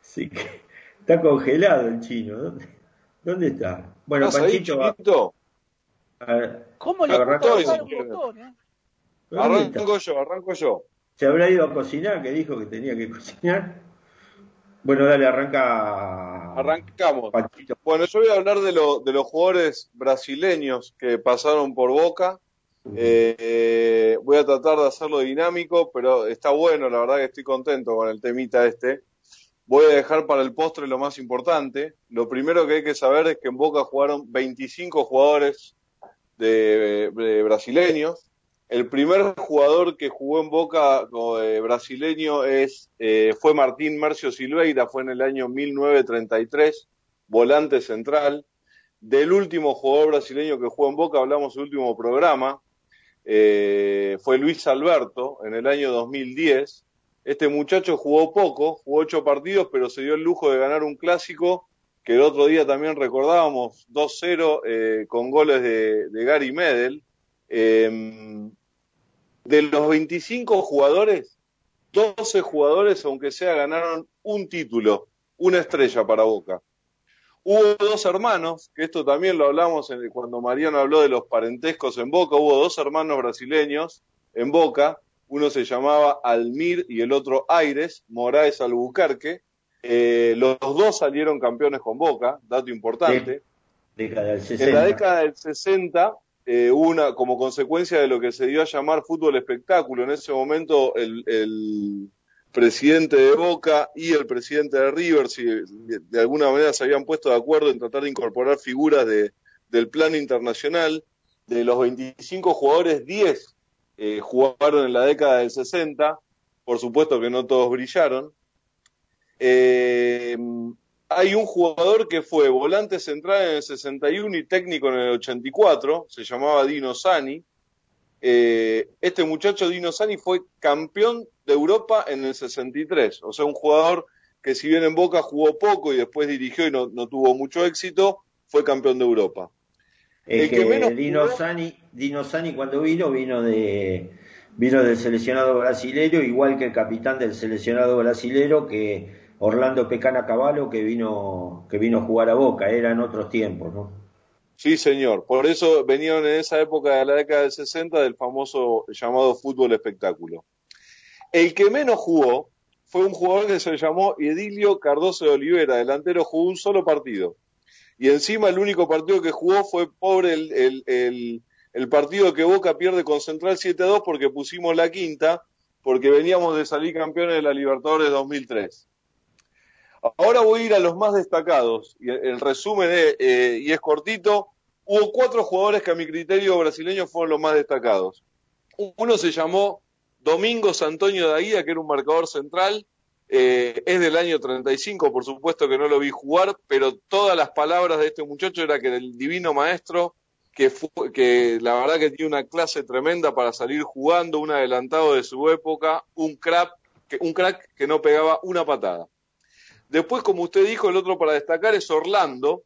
sí, que está congelado el chino. ¿Dónde, dónde está? Bueno, ¿Estás ahí, Panchito va. Chinito? a ver, ¿Cómo le montón, eh? Arranco yo, arranco yo. ¿Se habrá ido a cocinar? Que dijo que tenía que cocinar. Bueno, dale, arranca. Arrancamos. Bueno, yo voy a hablar de, lo- de los jugadores brasileños que pasaron por Boca. Eh, voy a tratar de hacerlo dinámico, pero está bueno, la verdad que estoy contento con el temita este. Voy a dejar para el postre lo más importante. Lo primero que hay que saber es que en Boca jugaron 25 jugadores de, de brasileños. El primer jugador que jugó en Boca eh, brasileño es, eh, fue Martín Mercio Silveira, fue en el año 1933, volante central. Del último jugador brasileño que jugó en Boca, hablamos en el último programa, eh, fue Luis Alberto en el año 2010. Este muchacho jugó poco, jugó ocho partidos, pero se dio el lujo de ganar un clásico que el otro día también recordábamos, 2-0 eh, con goles de, Gary Medel. Eh, de los 25 jugadores, 12 jugadores, aunque sea, ganaron un título, una estrella para Boca. Hubo dos hermanos, que esto también lo hablamos en- cuando Mariano habló de los parentescos en Boca, hubo dos hermanos brasileños en Boca, uno se llamaba Almir y el otro Aires, Moraes Albuquerque, Eh, los dos salieron campeones con Boca, dato importante. Década del En 60. la década del 60, eh, una, como consecuencia de lo que se dio a llamar fútbol espectáculo, en ese momento el, presidente de Boca y el presidente de River, si de, alguna manera se habían puesto de acuerdo en tratar de incorporar figuras de, del plano internacional. De los 25 jugadores, 10 eh, jugaron en la década del 60. Por supuesto que no todos brillaron. Eh, hay un jugador que fue volante central en el 61 y técnico en el 84, se llamaba Dino Sani. Eh, este muchacho Dino Sani fue campeón de Europa en el 63, o sea, un jugador que si bien en Boca jugó poco y después dirigió y no, no tuvo mucho éxito, fue campeón de Europa. Es El que, que menos Dino, jugó- Sani, Dino Sani cuando vino, vino de vino del seleccionado brasilero, igual que el capitán del seleccionado brasilero, que Orlando Pecana Cavallo, que vino, que vino a jugar a Boca, eran otros tiempos, ¿no? Sí, señor. Por eso venían en esa época de la década del 60 del famoso llamado fútbol espectáculo. El que menos jugó fue un jugador que se llamó Edilio Cardoso de Olivera, delantero, jugó un solo partido. Y encima el único partido que jugó fue pobre el, el, el, el partido que Boca pierde con Central 7-2 porque pusimos la quinta, porque veníamos de salir campeones de la Libertadores 2003. Ahora voy a ir a los más destacados. Y el, resumen es, eh, y es cortito. Hubo cuatro jugadores que a mi criterio brasileños fueron los más destacados. Uno se llamó Domingos Antonio Daguía, que era un marcador central. Eh, es del año 35, por supuesto que no lo vi jugar, pero todas las palabras de este muchacho era que el divino maestro, que, fu- que la verdad que tiene una clase tremenda para salir jugando, un adelantado de su época, un crack, que, un crack que no pegaba una patada. Después, como usted dijo, el otro para destacar es Orlando,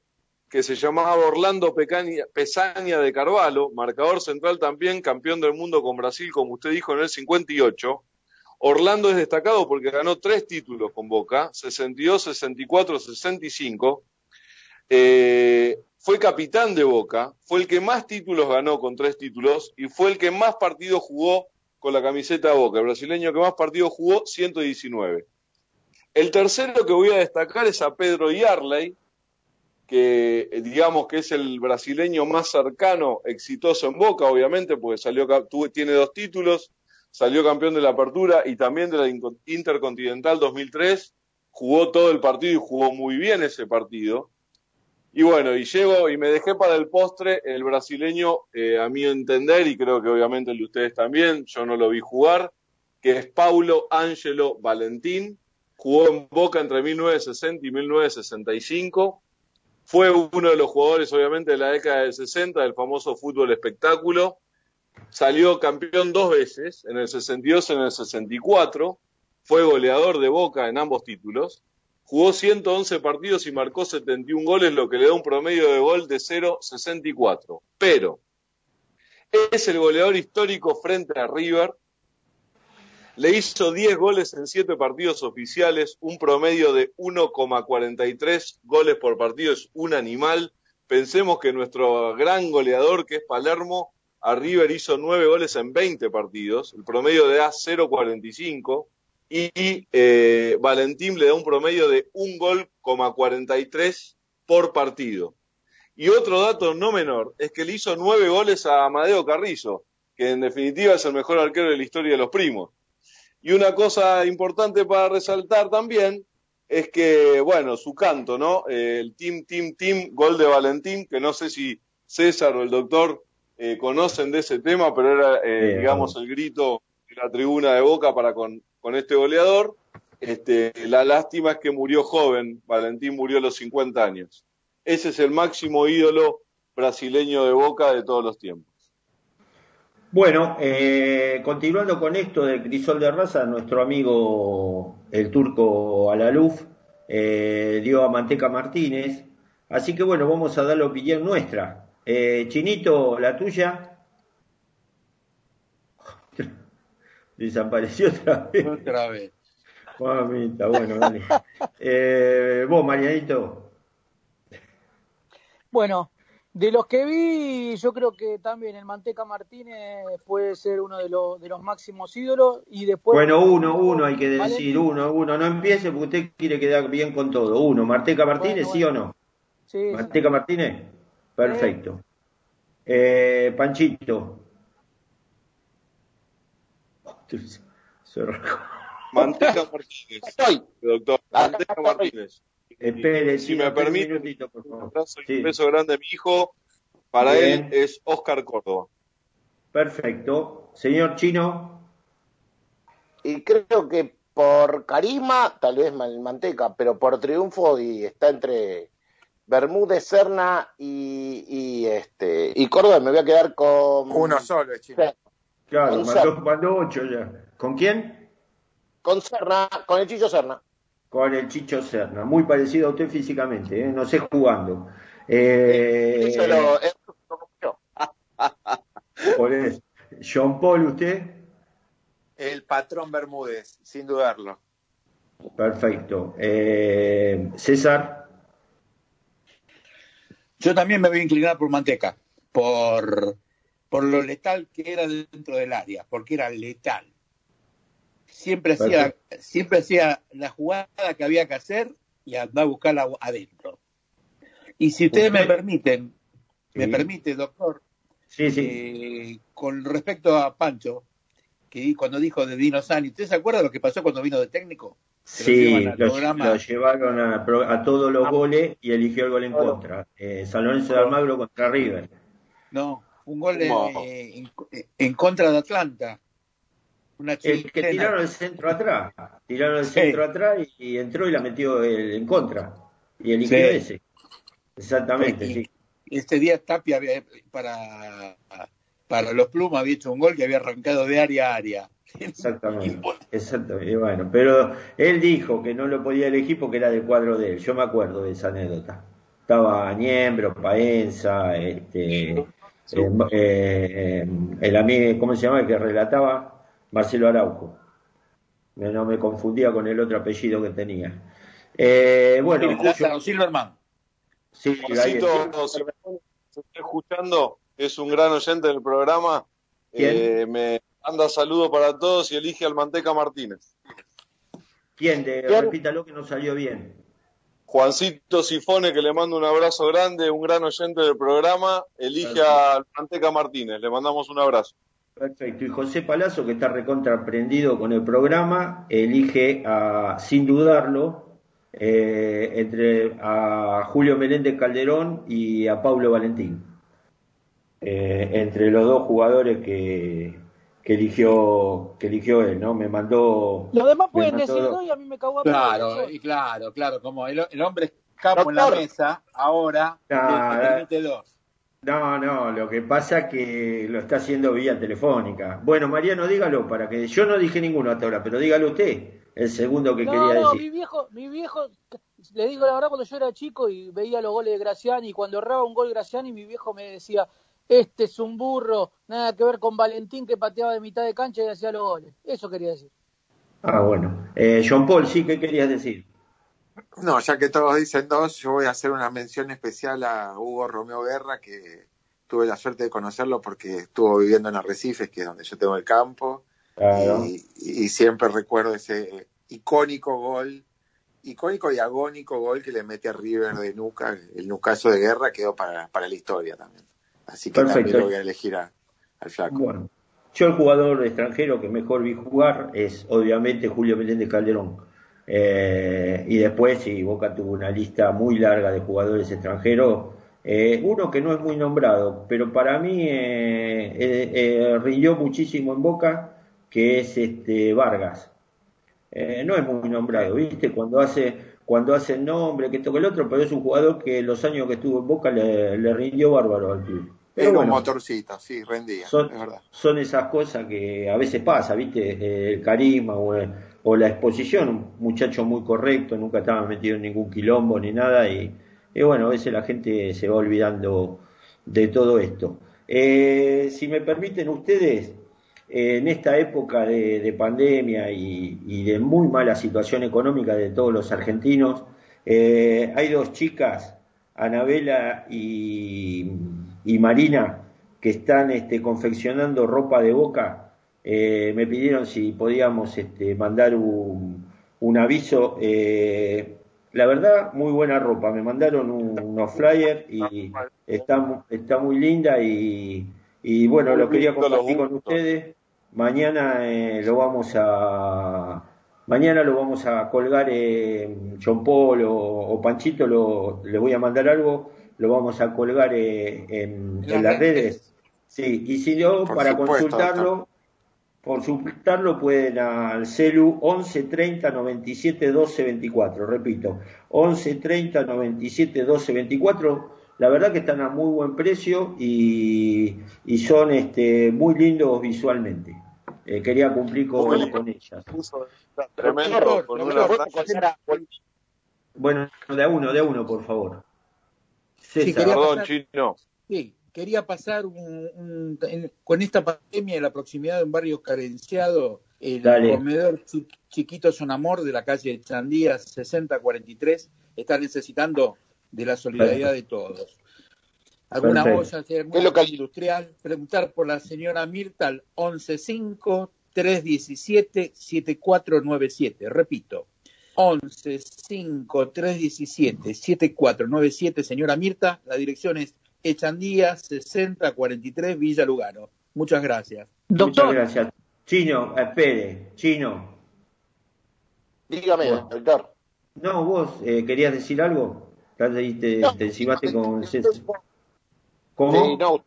que se llamaba Orlando Pecaña- Pesaña de Carvalho, marcador central también, campeón del mundo con Brasil, como usted dijo, en el 58. Orlando es destacado porque ganó tres títulos con Boca, 62, 64, 65. Eh, fue capitán de Boca, fue el que más títulos ganó con tres títulos y fue el que más partidos jugó con la camiseta de Boca. El brasileño que más partidos jugó, 119. El tercero que voy a destacar es a Pedro Yarley, que digamos que es el brasileño más cercano, exitoso en Boca, obviamente, porque salió, tiene dos títulos, salió campeón de la Apertura y también de la Intercontinental 2003, jugó todo el partido y jugó muy bien ese partido. Y bueno, y llego y me dejé para el postre el brasileño, eh, a mi entender, y creo que obviamente el de ustedes también, yo no lo vi jugar, que es Paulo Angelo Valentín, jugó en Boca entre 1960 y 1965, fue uno de los jugadores obviamente de la década del 60 del famoso fútbol espectáculo, salió campeón dos veces, en el 62 y en el 64, fue goleador de Boca en ambos títulos, jugó 111 partidos y marcó 71 goles, lo que le da un promedio de gol de 0,64. Pero es el goleador histórico frente a River, le hizo 10 goles en 7 partidos oficiales, un promedio de 1,43 goles por partido, es un animal. Pensemos que nuestro gran goleador, que es Palermo, a River hizo 9 goles en 20 partidos, el promedio de A 0,45 y eh, Valentín le da un promedio de un gol, 43 por partido. Y otro dato no menor es que le hizo nueve goles a Amadeo Carrizo, que en definitiva es el mejor arquero de la historia de los primos. Y una cosa importante para resaltar también es que, bueno, su canto, ¿no? Eh, el Team, Team, Team, gol de Valentín, que no sé si César o el doctor eh, conocen de ese tema, pero era, eh, digamos, el grito de la tribuna de Boca para con, con este goleador. Este, la lástima es que murió joven, Valentín murió a los 50 años. Ese es el máximo ídolo brasileño de Boca de todos los tiempos. Bueno, eh, continuando con esto de Crisol de Raza, nuestro amigo el turco Alaluf eh, dio a Manteca Martínez. Así que bueno, vamos a dar la opinión nuestra. Eh, Chinito, la tuya. Desapareció otra vez. Otra vez. Mamita, bueno, dale. Eh, vos, Marianito. Bueno, de los que vi, yo creo que también el Manteca Martínez puede ser uno de los, de los máximos ídolos y después... Bueno, uno, uno hay que Vale. decir, uno, uno. No empiece porque usted quiere quedar bien con todo. Uno, Marteca Martínez, Bueno, ¿sí o no? Sí, sí. Manteca Martínez, perfecto. Eh, Panchito. Manteca Martínez. Doctor, Manteca Martínez. Espere, Si sí, me un permite, minutito, por un favor. abrazo y Sí. un beso grande a mi hijo. Para Bien. él es Oscar Córdoba. Perfecto. Señor Chino. Y creo que por carisma, tal vez el Manteca, pero por triunfo y está entre Bermúdez, Serna y, y, este y Córdoba. Me voy a quedar con Uno solo es chino. Claro, mandó, ocho ya. ¿Con quién? Con Serna, con el Chicho Serna. Con el Chicho Serna. Muy parecido a usted físicamente, ¿eh? no sé jugando. Eh, Eso lo- es- por eso. John Paul, usted. El patrón Bermúdez, sin dudarlo. Perfecto. Eh, César. Yo también me voy a inclinar por Manteca, por, por lo letal que era dentro del área, porque era letal. Siempre hacía, siempre hacía la jugada que había que hacer y andaba a buscarla adentro. Y si ustedes me permiten, me permite, doctor, Sí, sí. eh, con respecto a Pancho, que cuando dijo de Dino Sani, ¿usted se acuerda lo que pasó cuando vino de técnico? Que Sí, lo, programa. lo llevaron a, pro- a todos los Ah. goles y eligió el gol en contra. Eh, San Lorenzo de Almagro contra River. No, un gol en, en- en contra de Atlanta. El que tiraron el centro atrás. Tiraron el Sí. centro atrás y, y entró y la metió el- en contra. Y Sí. ese. Exactamente, Y- sí. Este día Tapia había, para, para los Plumas había hecho un gol que había arrancado de área a área. Exactamente. Exactamente. Bueno, pero él dijo que no lo podía elegir porque era del cuadro de él. Yo me acuerdo de esa anécdota. Estaba Niembro, Paenza, este, eh, eh, el amigo, ¿cómo se llama? El que relataba, Marcelo Araujo. Me- No me confundía con el otro apellido que tenía. Eh, bueno, Lázaro Silverman. sí, está. si me se está escuchando, es un gran oyente del programa. ¿Quién? Eh, me manda saludos para todos y elige al Manteca Martínez. ¿Quién? De, ¿Quién? repítalo que no salió bien. Juancito Sifone, que le mando un abrazo grande, un gran oyente del programa, elige a Manteca Martínez. Le mandamos un abrazo. Perfecto. Y José Palazzo, que está recontraprendido con el programa, elige a, sin dudarlo, eh, entre a Julio Meléndez Calderón y a Pablo Valentín. Eh, entre los dos jugadores que, que eligió que eligió él, ¿no? Me mandó. Los demás pueden mandó- decir no y a mí me cago a. Claro, y claro, claro, como el, el hombre es capo en la mesa, ahora permite dos. No, no, lo que pasa es que lo está haciendo vía telefónica. Bueno, Mariano, dígalo para que yo no dije ninguno hasta ahora, pero dígalo usted, el segundo que No, quería no, decir. mi viejo, mi viejo, le digo la verdad, cuando yo era chico y veía los goles de Graciani, y cuando erraba un gol Graciani, mi viejo me decía, este es un burro, nada que ver con Valentín que pateaba de mitad de cancha y hacía los goles. Eso quería decir. Ah, bueno. Eh, John Paul, sí, ¿qué querías decir? No, ya que todos dicen dos, yo voy a hacer una mención especial a Hugo Romeo Guerra, que tuve la suerte de conocerlo porque estuvo viviendo en Arrecifes, que es donde yo tengo el campo, Claro. y, y siempre recuerdo ese icónico gol, icónico y agónico gol que le mete a River de Nuca, el Nucaso de Guerra quedó para, para la historia también. Así que Perfecto. también lo voy a elegir a- al flaco. Bueno, yo el jugador extranjero que mejor vi jugar es obviamente Julio Meléndez Calderón. Eh, y después, sí, Boca tuvo una lista muy larga de jugadores extranjeros. Eh, uno que no es muy nombrado, pero para mí eh, rindió muchísimo en Boca, que es este Vargas. No es muy nombrado, ¿viste? Cuando hace cuando hace el nombre, que esto que el otro, pero es un jugador que los años que estuvo en Boca le, le rindió bárbaro al club. Pero un bueno, motorcito, sí, rendía, son, es verdad. son esas cosas que a veces pasa, ¿viste? El carisma o, el- o la exposición, un muchacho muy correcto, nunca estaba metido en ningún quilombo ni nada y, bueno, a veces la gente se va olvidando de todo esto. Eh, si me permiten ustedes, en esta época de, de pandemia y, y de muy mala situación económica de todos los argentinos, eh, hay dos chicas, Anabela y, y Marina, que están este, confeccionando ropa de boca. Eh, me pidieron si podíamos este, mandar un, un aviso. Eh, la verdad, muy buena ropa. Me mandaron un- unos flyers y está, mu- está muy linda y, y bueno, Muy lo quería compartir con ustedes. Mañana eh, lo vamos a mañana lo vamos a colgar en John Paul o, o Panchito, lo, le voy a mandar algo, lo vamos a colgar eh, en, en las redes. Sí, y si no, Por para supuesto, consultarlo, consultarlo pueden al celu 11 30 97 12 24, repito, 11 30 97 12 24. La verdad que están a muy buen precio y, y son este, muy lindos visualmente. Eh, quería cumplir con, con ellas. Tremendo, con ¿no una Bueno, de a uno, de a uno, por favor. Sí, César. Perdón, pasar- chino. Sí, quería pasar un- un- en- con esta pandemia en la proximidad de un barrio carenciado, el Dale. comedor chi- chiquito Son Amor de la calle Chandía 6043 está necesitando de la solidaridad de todos. Alguna Perfecto. olla hacer ¿Qué local? industrial, preguntar por la señora Mirta al 115 317 7497. Repito, 115 317 7497, señora Mirta, la dirección es Echandía 6043 Villa Lugano. Muchas gracias. Muchas gracias. Chino, espere, Chino. Dígame, doctor. No, vos eh, querías decir algo. Ya te, te, te encimaste con César. ¿Cómo? Sí, no,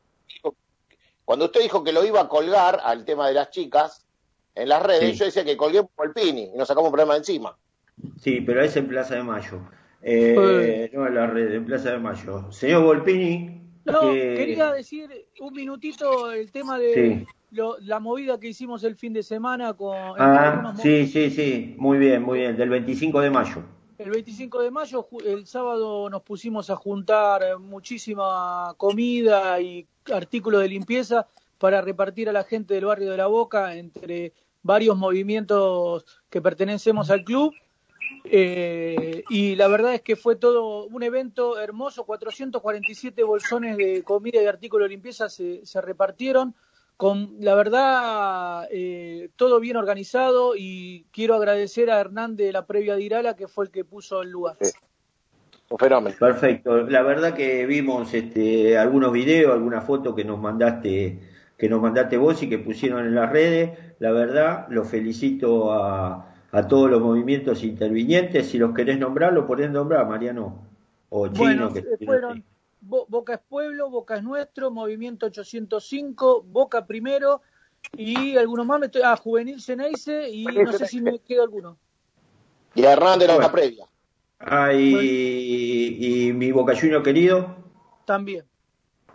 cuando usted dijo que lo iba a colgar al tema de las chicas en las redes, Sí. yo decía que colgué por el Pini y nos sacamos un problema de encima. Sí, pero es en Plaza de Mayo. Eh, no en la red, en Plaza de Mayo. Señor Volpini. No, que- quería decir un minutito el tema de Sí. lo- la movida que hicimos el fin de semana con Ah, sí, sí, sí. Muy bien, muy bien. Del 25 de mayo. El 25 de mayo, el sábado nos pusimos a juntar muchísima comida y artículos de limpieza para repartir a la gente del barrio de La Boca entre varios movimientos que pertenecemos al club. Eh, y la verdad es que fue todo un evento hermoso, 447 bolsones de comida y artículos de limpieza se, se repartieron con, la verdad, eh, todo bien organizado y quiero agradecer a Hernán de la previa de Irala que fue el que puso el lugar. Un fenómeno. Perfecto. La verdad que vimos este, algunos videos, algunas fotos que nos mandaste que nos mandaste vos y que pusieron en las redes. La verdad, los felicito a, a todos los movimientos intervinientes. Si los querés nombrar, lo podés nombrar, Mariano. O Chino, Bueno, que eh, fueron Bo- Boca es Pueblo, Boca es Nuestro, Movimiento 805, Boca Primero y algunos más. Me estoy, ah, Juvenil Ceneice y no sé si me queda alguno. Y a Hernán de la Bueno. previa. Ah, y, y mi Boca Junior querido. También.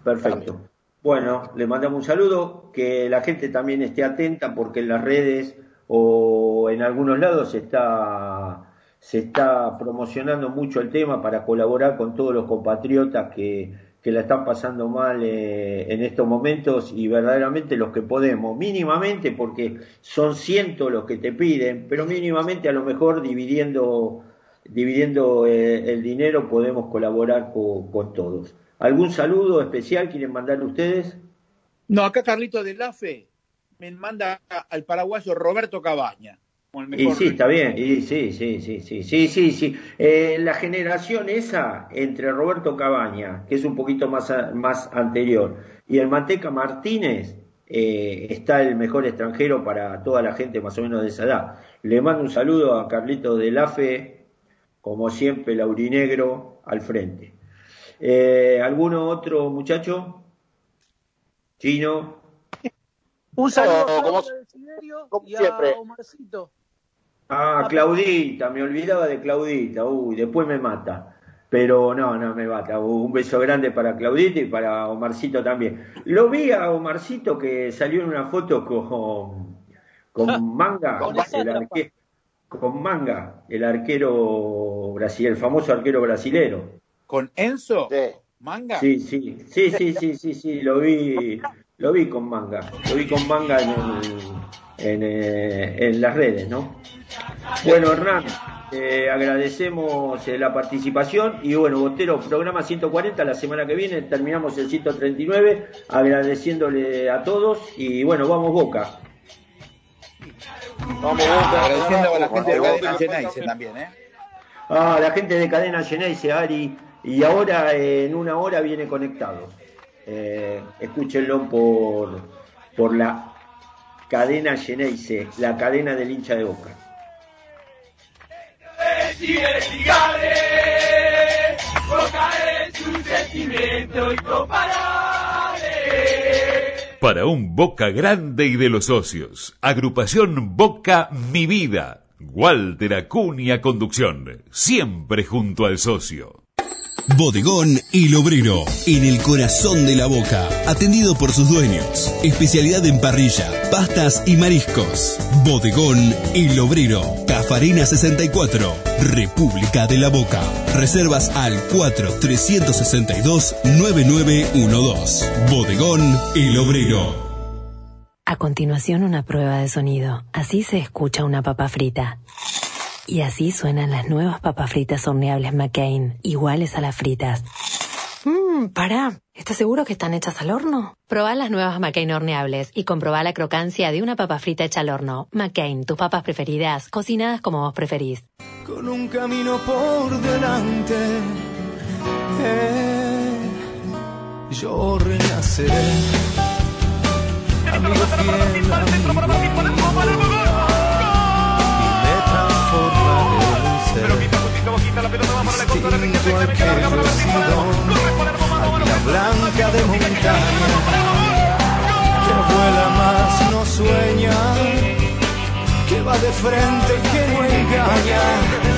Perfecto. Bueno, le mandamos un saludo, que la gente también esté atenta porque en las redes o en algunos lados se está, se está promocionando mucho el tema para colaborar con todos los compatriotas que, que la están pasando mal eh, en estos momentos y verdaderamente los que podemos, mínimamente porque son cientos los que te piden, pero mínimamente a lo mejor dividiendo, dividiendo eh, el dinero podemos colaborar con, todos. ¿Algún saludo especial quieren mandarle ustedes? No, acá Carlito de Lafe me manda al paraguayo Roberto Cabaña. el Y sí, está bien, y sí, sí, sí, sí, sí, sí, sí. Eh, la generación esa entre Roberto Cabaña, que es un poquito más, a- más anterior, y el Manteca Martínez, eh, está el mejor extranjero para toda la gente más o menos de esa edad. Le mando un saludo a Carlito de Lafe, como siempre, Laurinegro al frente. Eh, ¿Alguno otro muchacho? Chino. Un saludo a como- Desiderio como y a siempre. Omarcito. Ah, Claudita, me olvidaba de Claudita, uy, después me mata. Pero no, no me mata. Un beso grande para Claudita y para Omarcito también. Lo vi a Omarcito que salió en una foto con, con Manga, Con el trampa. arque- con Manga, el arquero brasileño, el famoso arquero brasilero. ¿Con Enzo? Sí. ¿Manga? Sí, sí, sí, sí, sí, sí, sí, lo vi, lo vi con Manga, lo vi con Manga en, el- en, eh, en las redes, ¿no? Bueno, Hernán, eh, agradecemos eh, la participación y bueno, Botero, programa 140, la semana que viene terminamos el 139, agradeciéndole a todos y bueno, vamos Boca. Vamos, Boca. Agradeciendo a la gente de Cadena. Geneise también, ¿eh? Ah, la gente de Cadena Geneise, Ari, y ahora eh, en una hora viene conectado. Eh, escúchenlo por, por la cadena Geneise, la cadena del hincha de Boca. Para un Boca grande y de los socios. Agrupación Boca Mi Vida. Walter Acuña Conducción. Siempre junto al socio. Bodegón El Obrero, en el corazón de la boca, atendido por sus dueños. Especialidad en parrilla, pastas y mariscos. Bodegón El Obrero, Cafarina 64, República de la Boca. Reservas al 4-362-9912. Bodegón El Obrero. A continuación una prueba de sonido. Así se escucha una papa frita. Y así suenan las nuevas papas fritas horneables McCain, iguales a las fritas. Mmm, pará. ¿Estás seguro que están hechas al horno? Probá las nuevas McCain horneables y comprobá la crocancia de una papa frita hecha al horno. McCain, tus papas preferidas, cocinadas como vos preferís. con un camino por delante. Eh, yo renaceré. Amigo fiel, amigo distinto al que yo he sido. Águila blanca de montaña, que vuela más, no sueña, que va de frente que no engaña.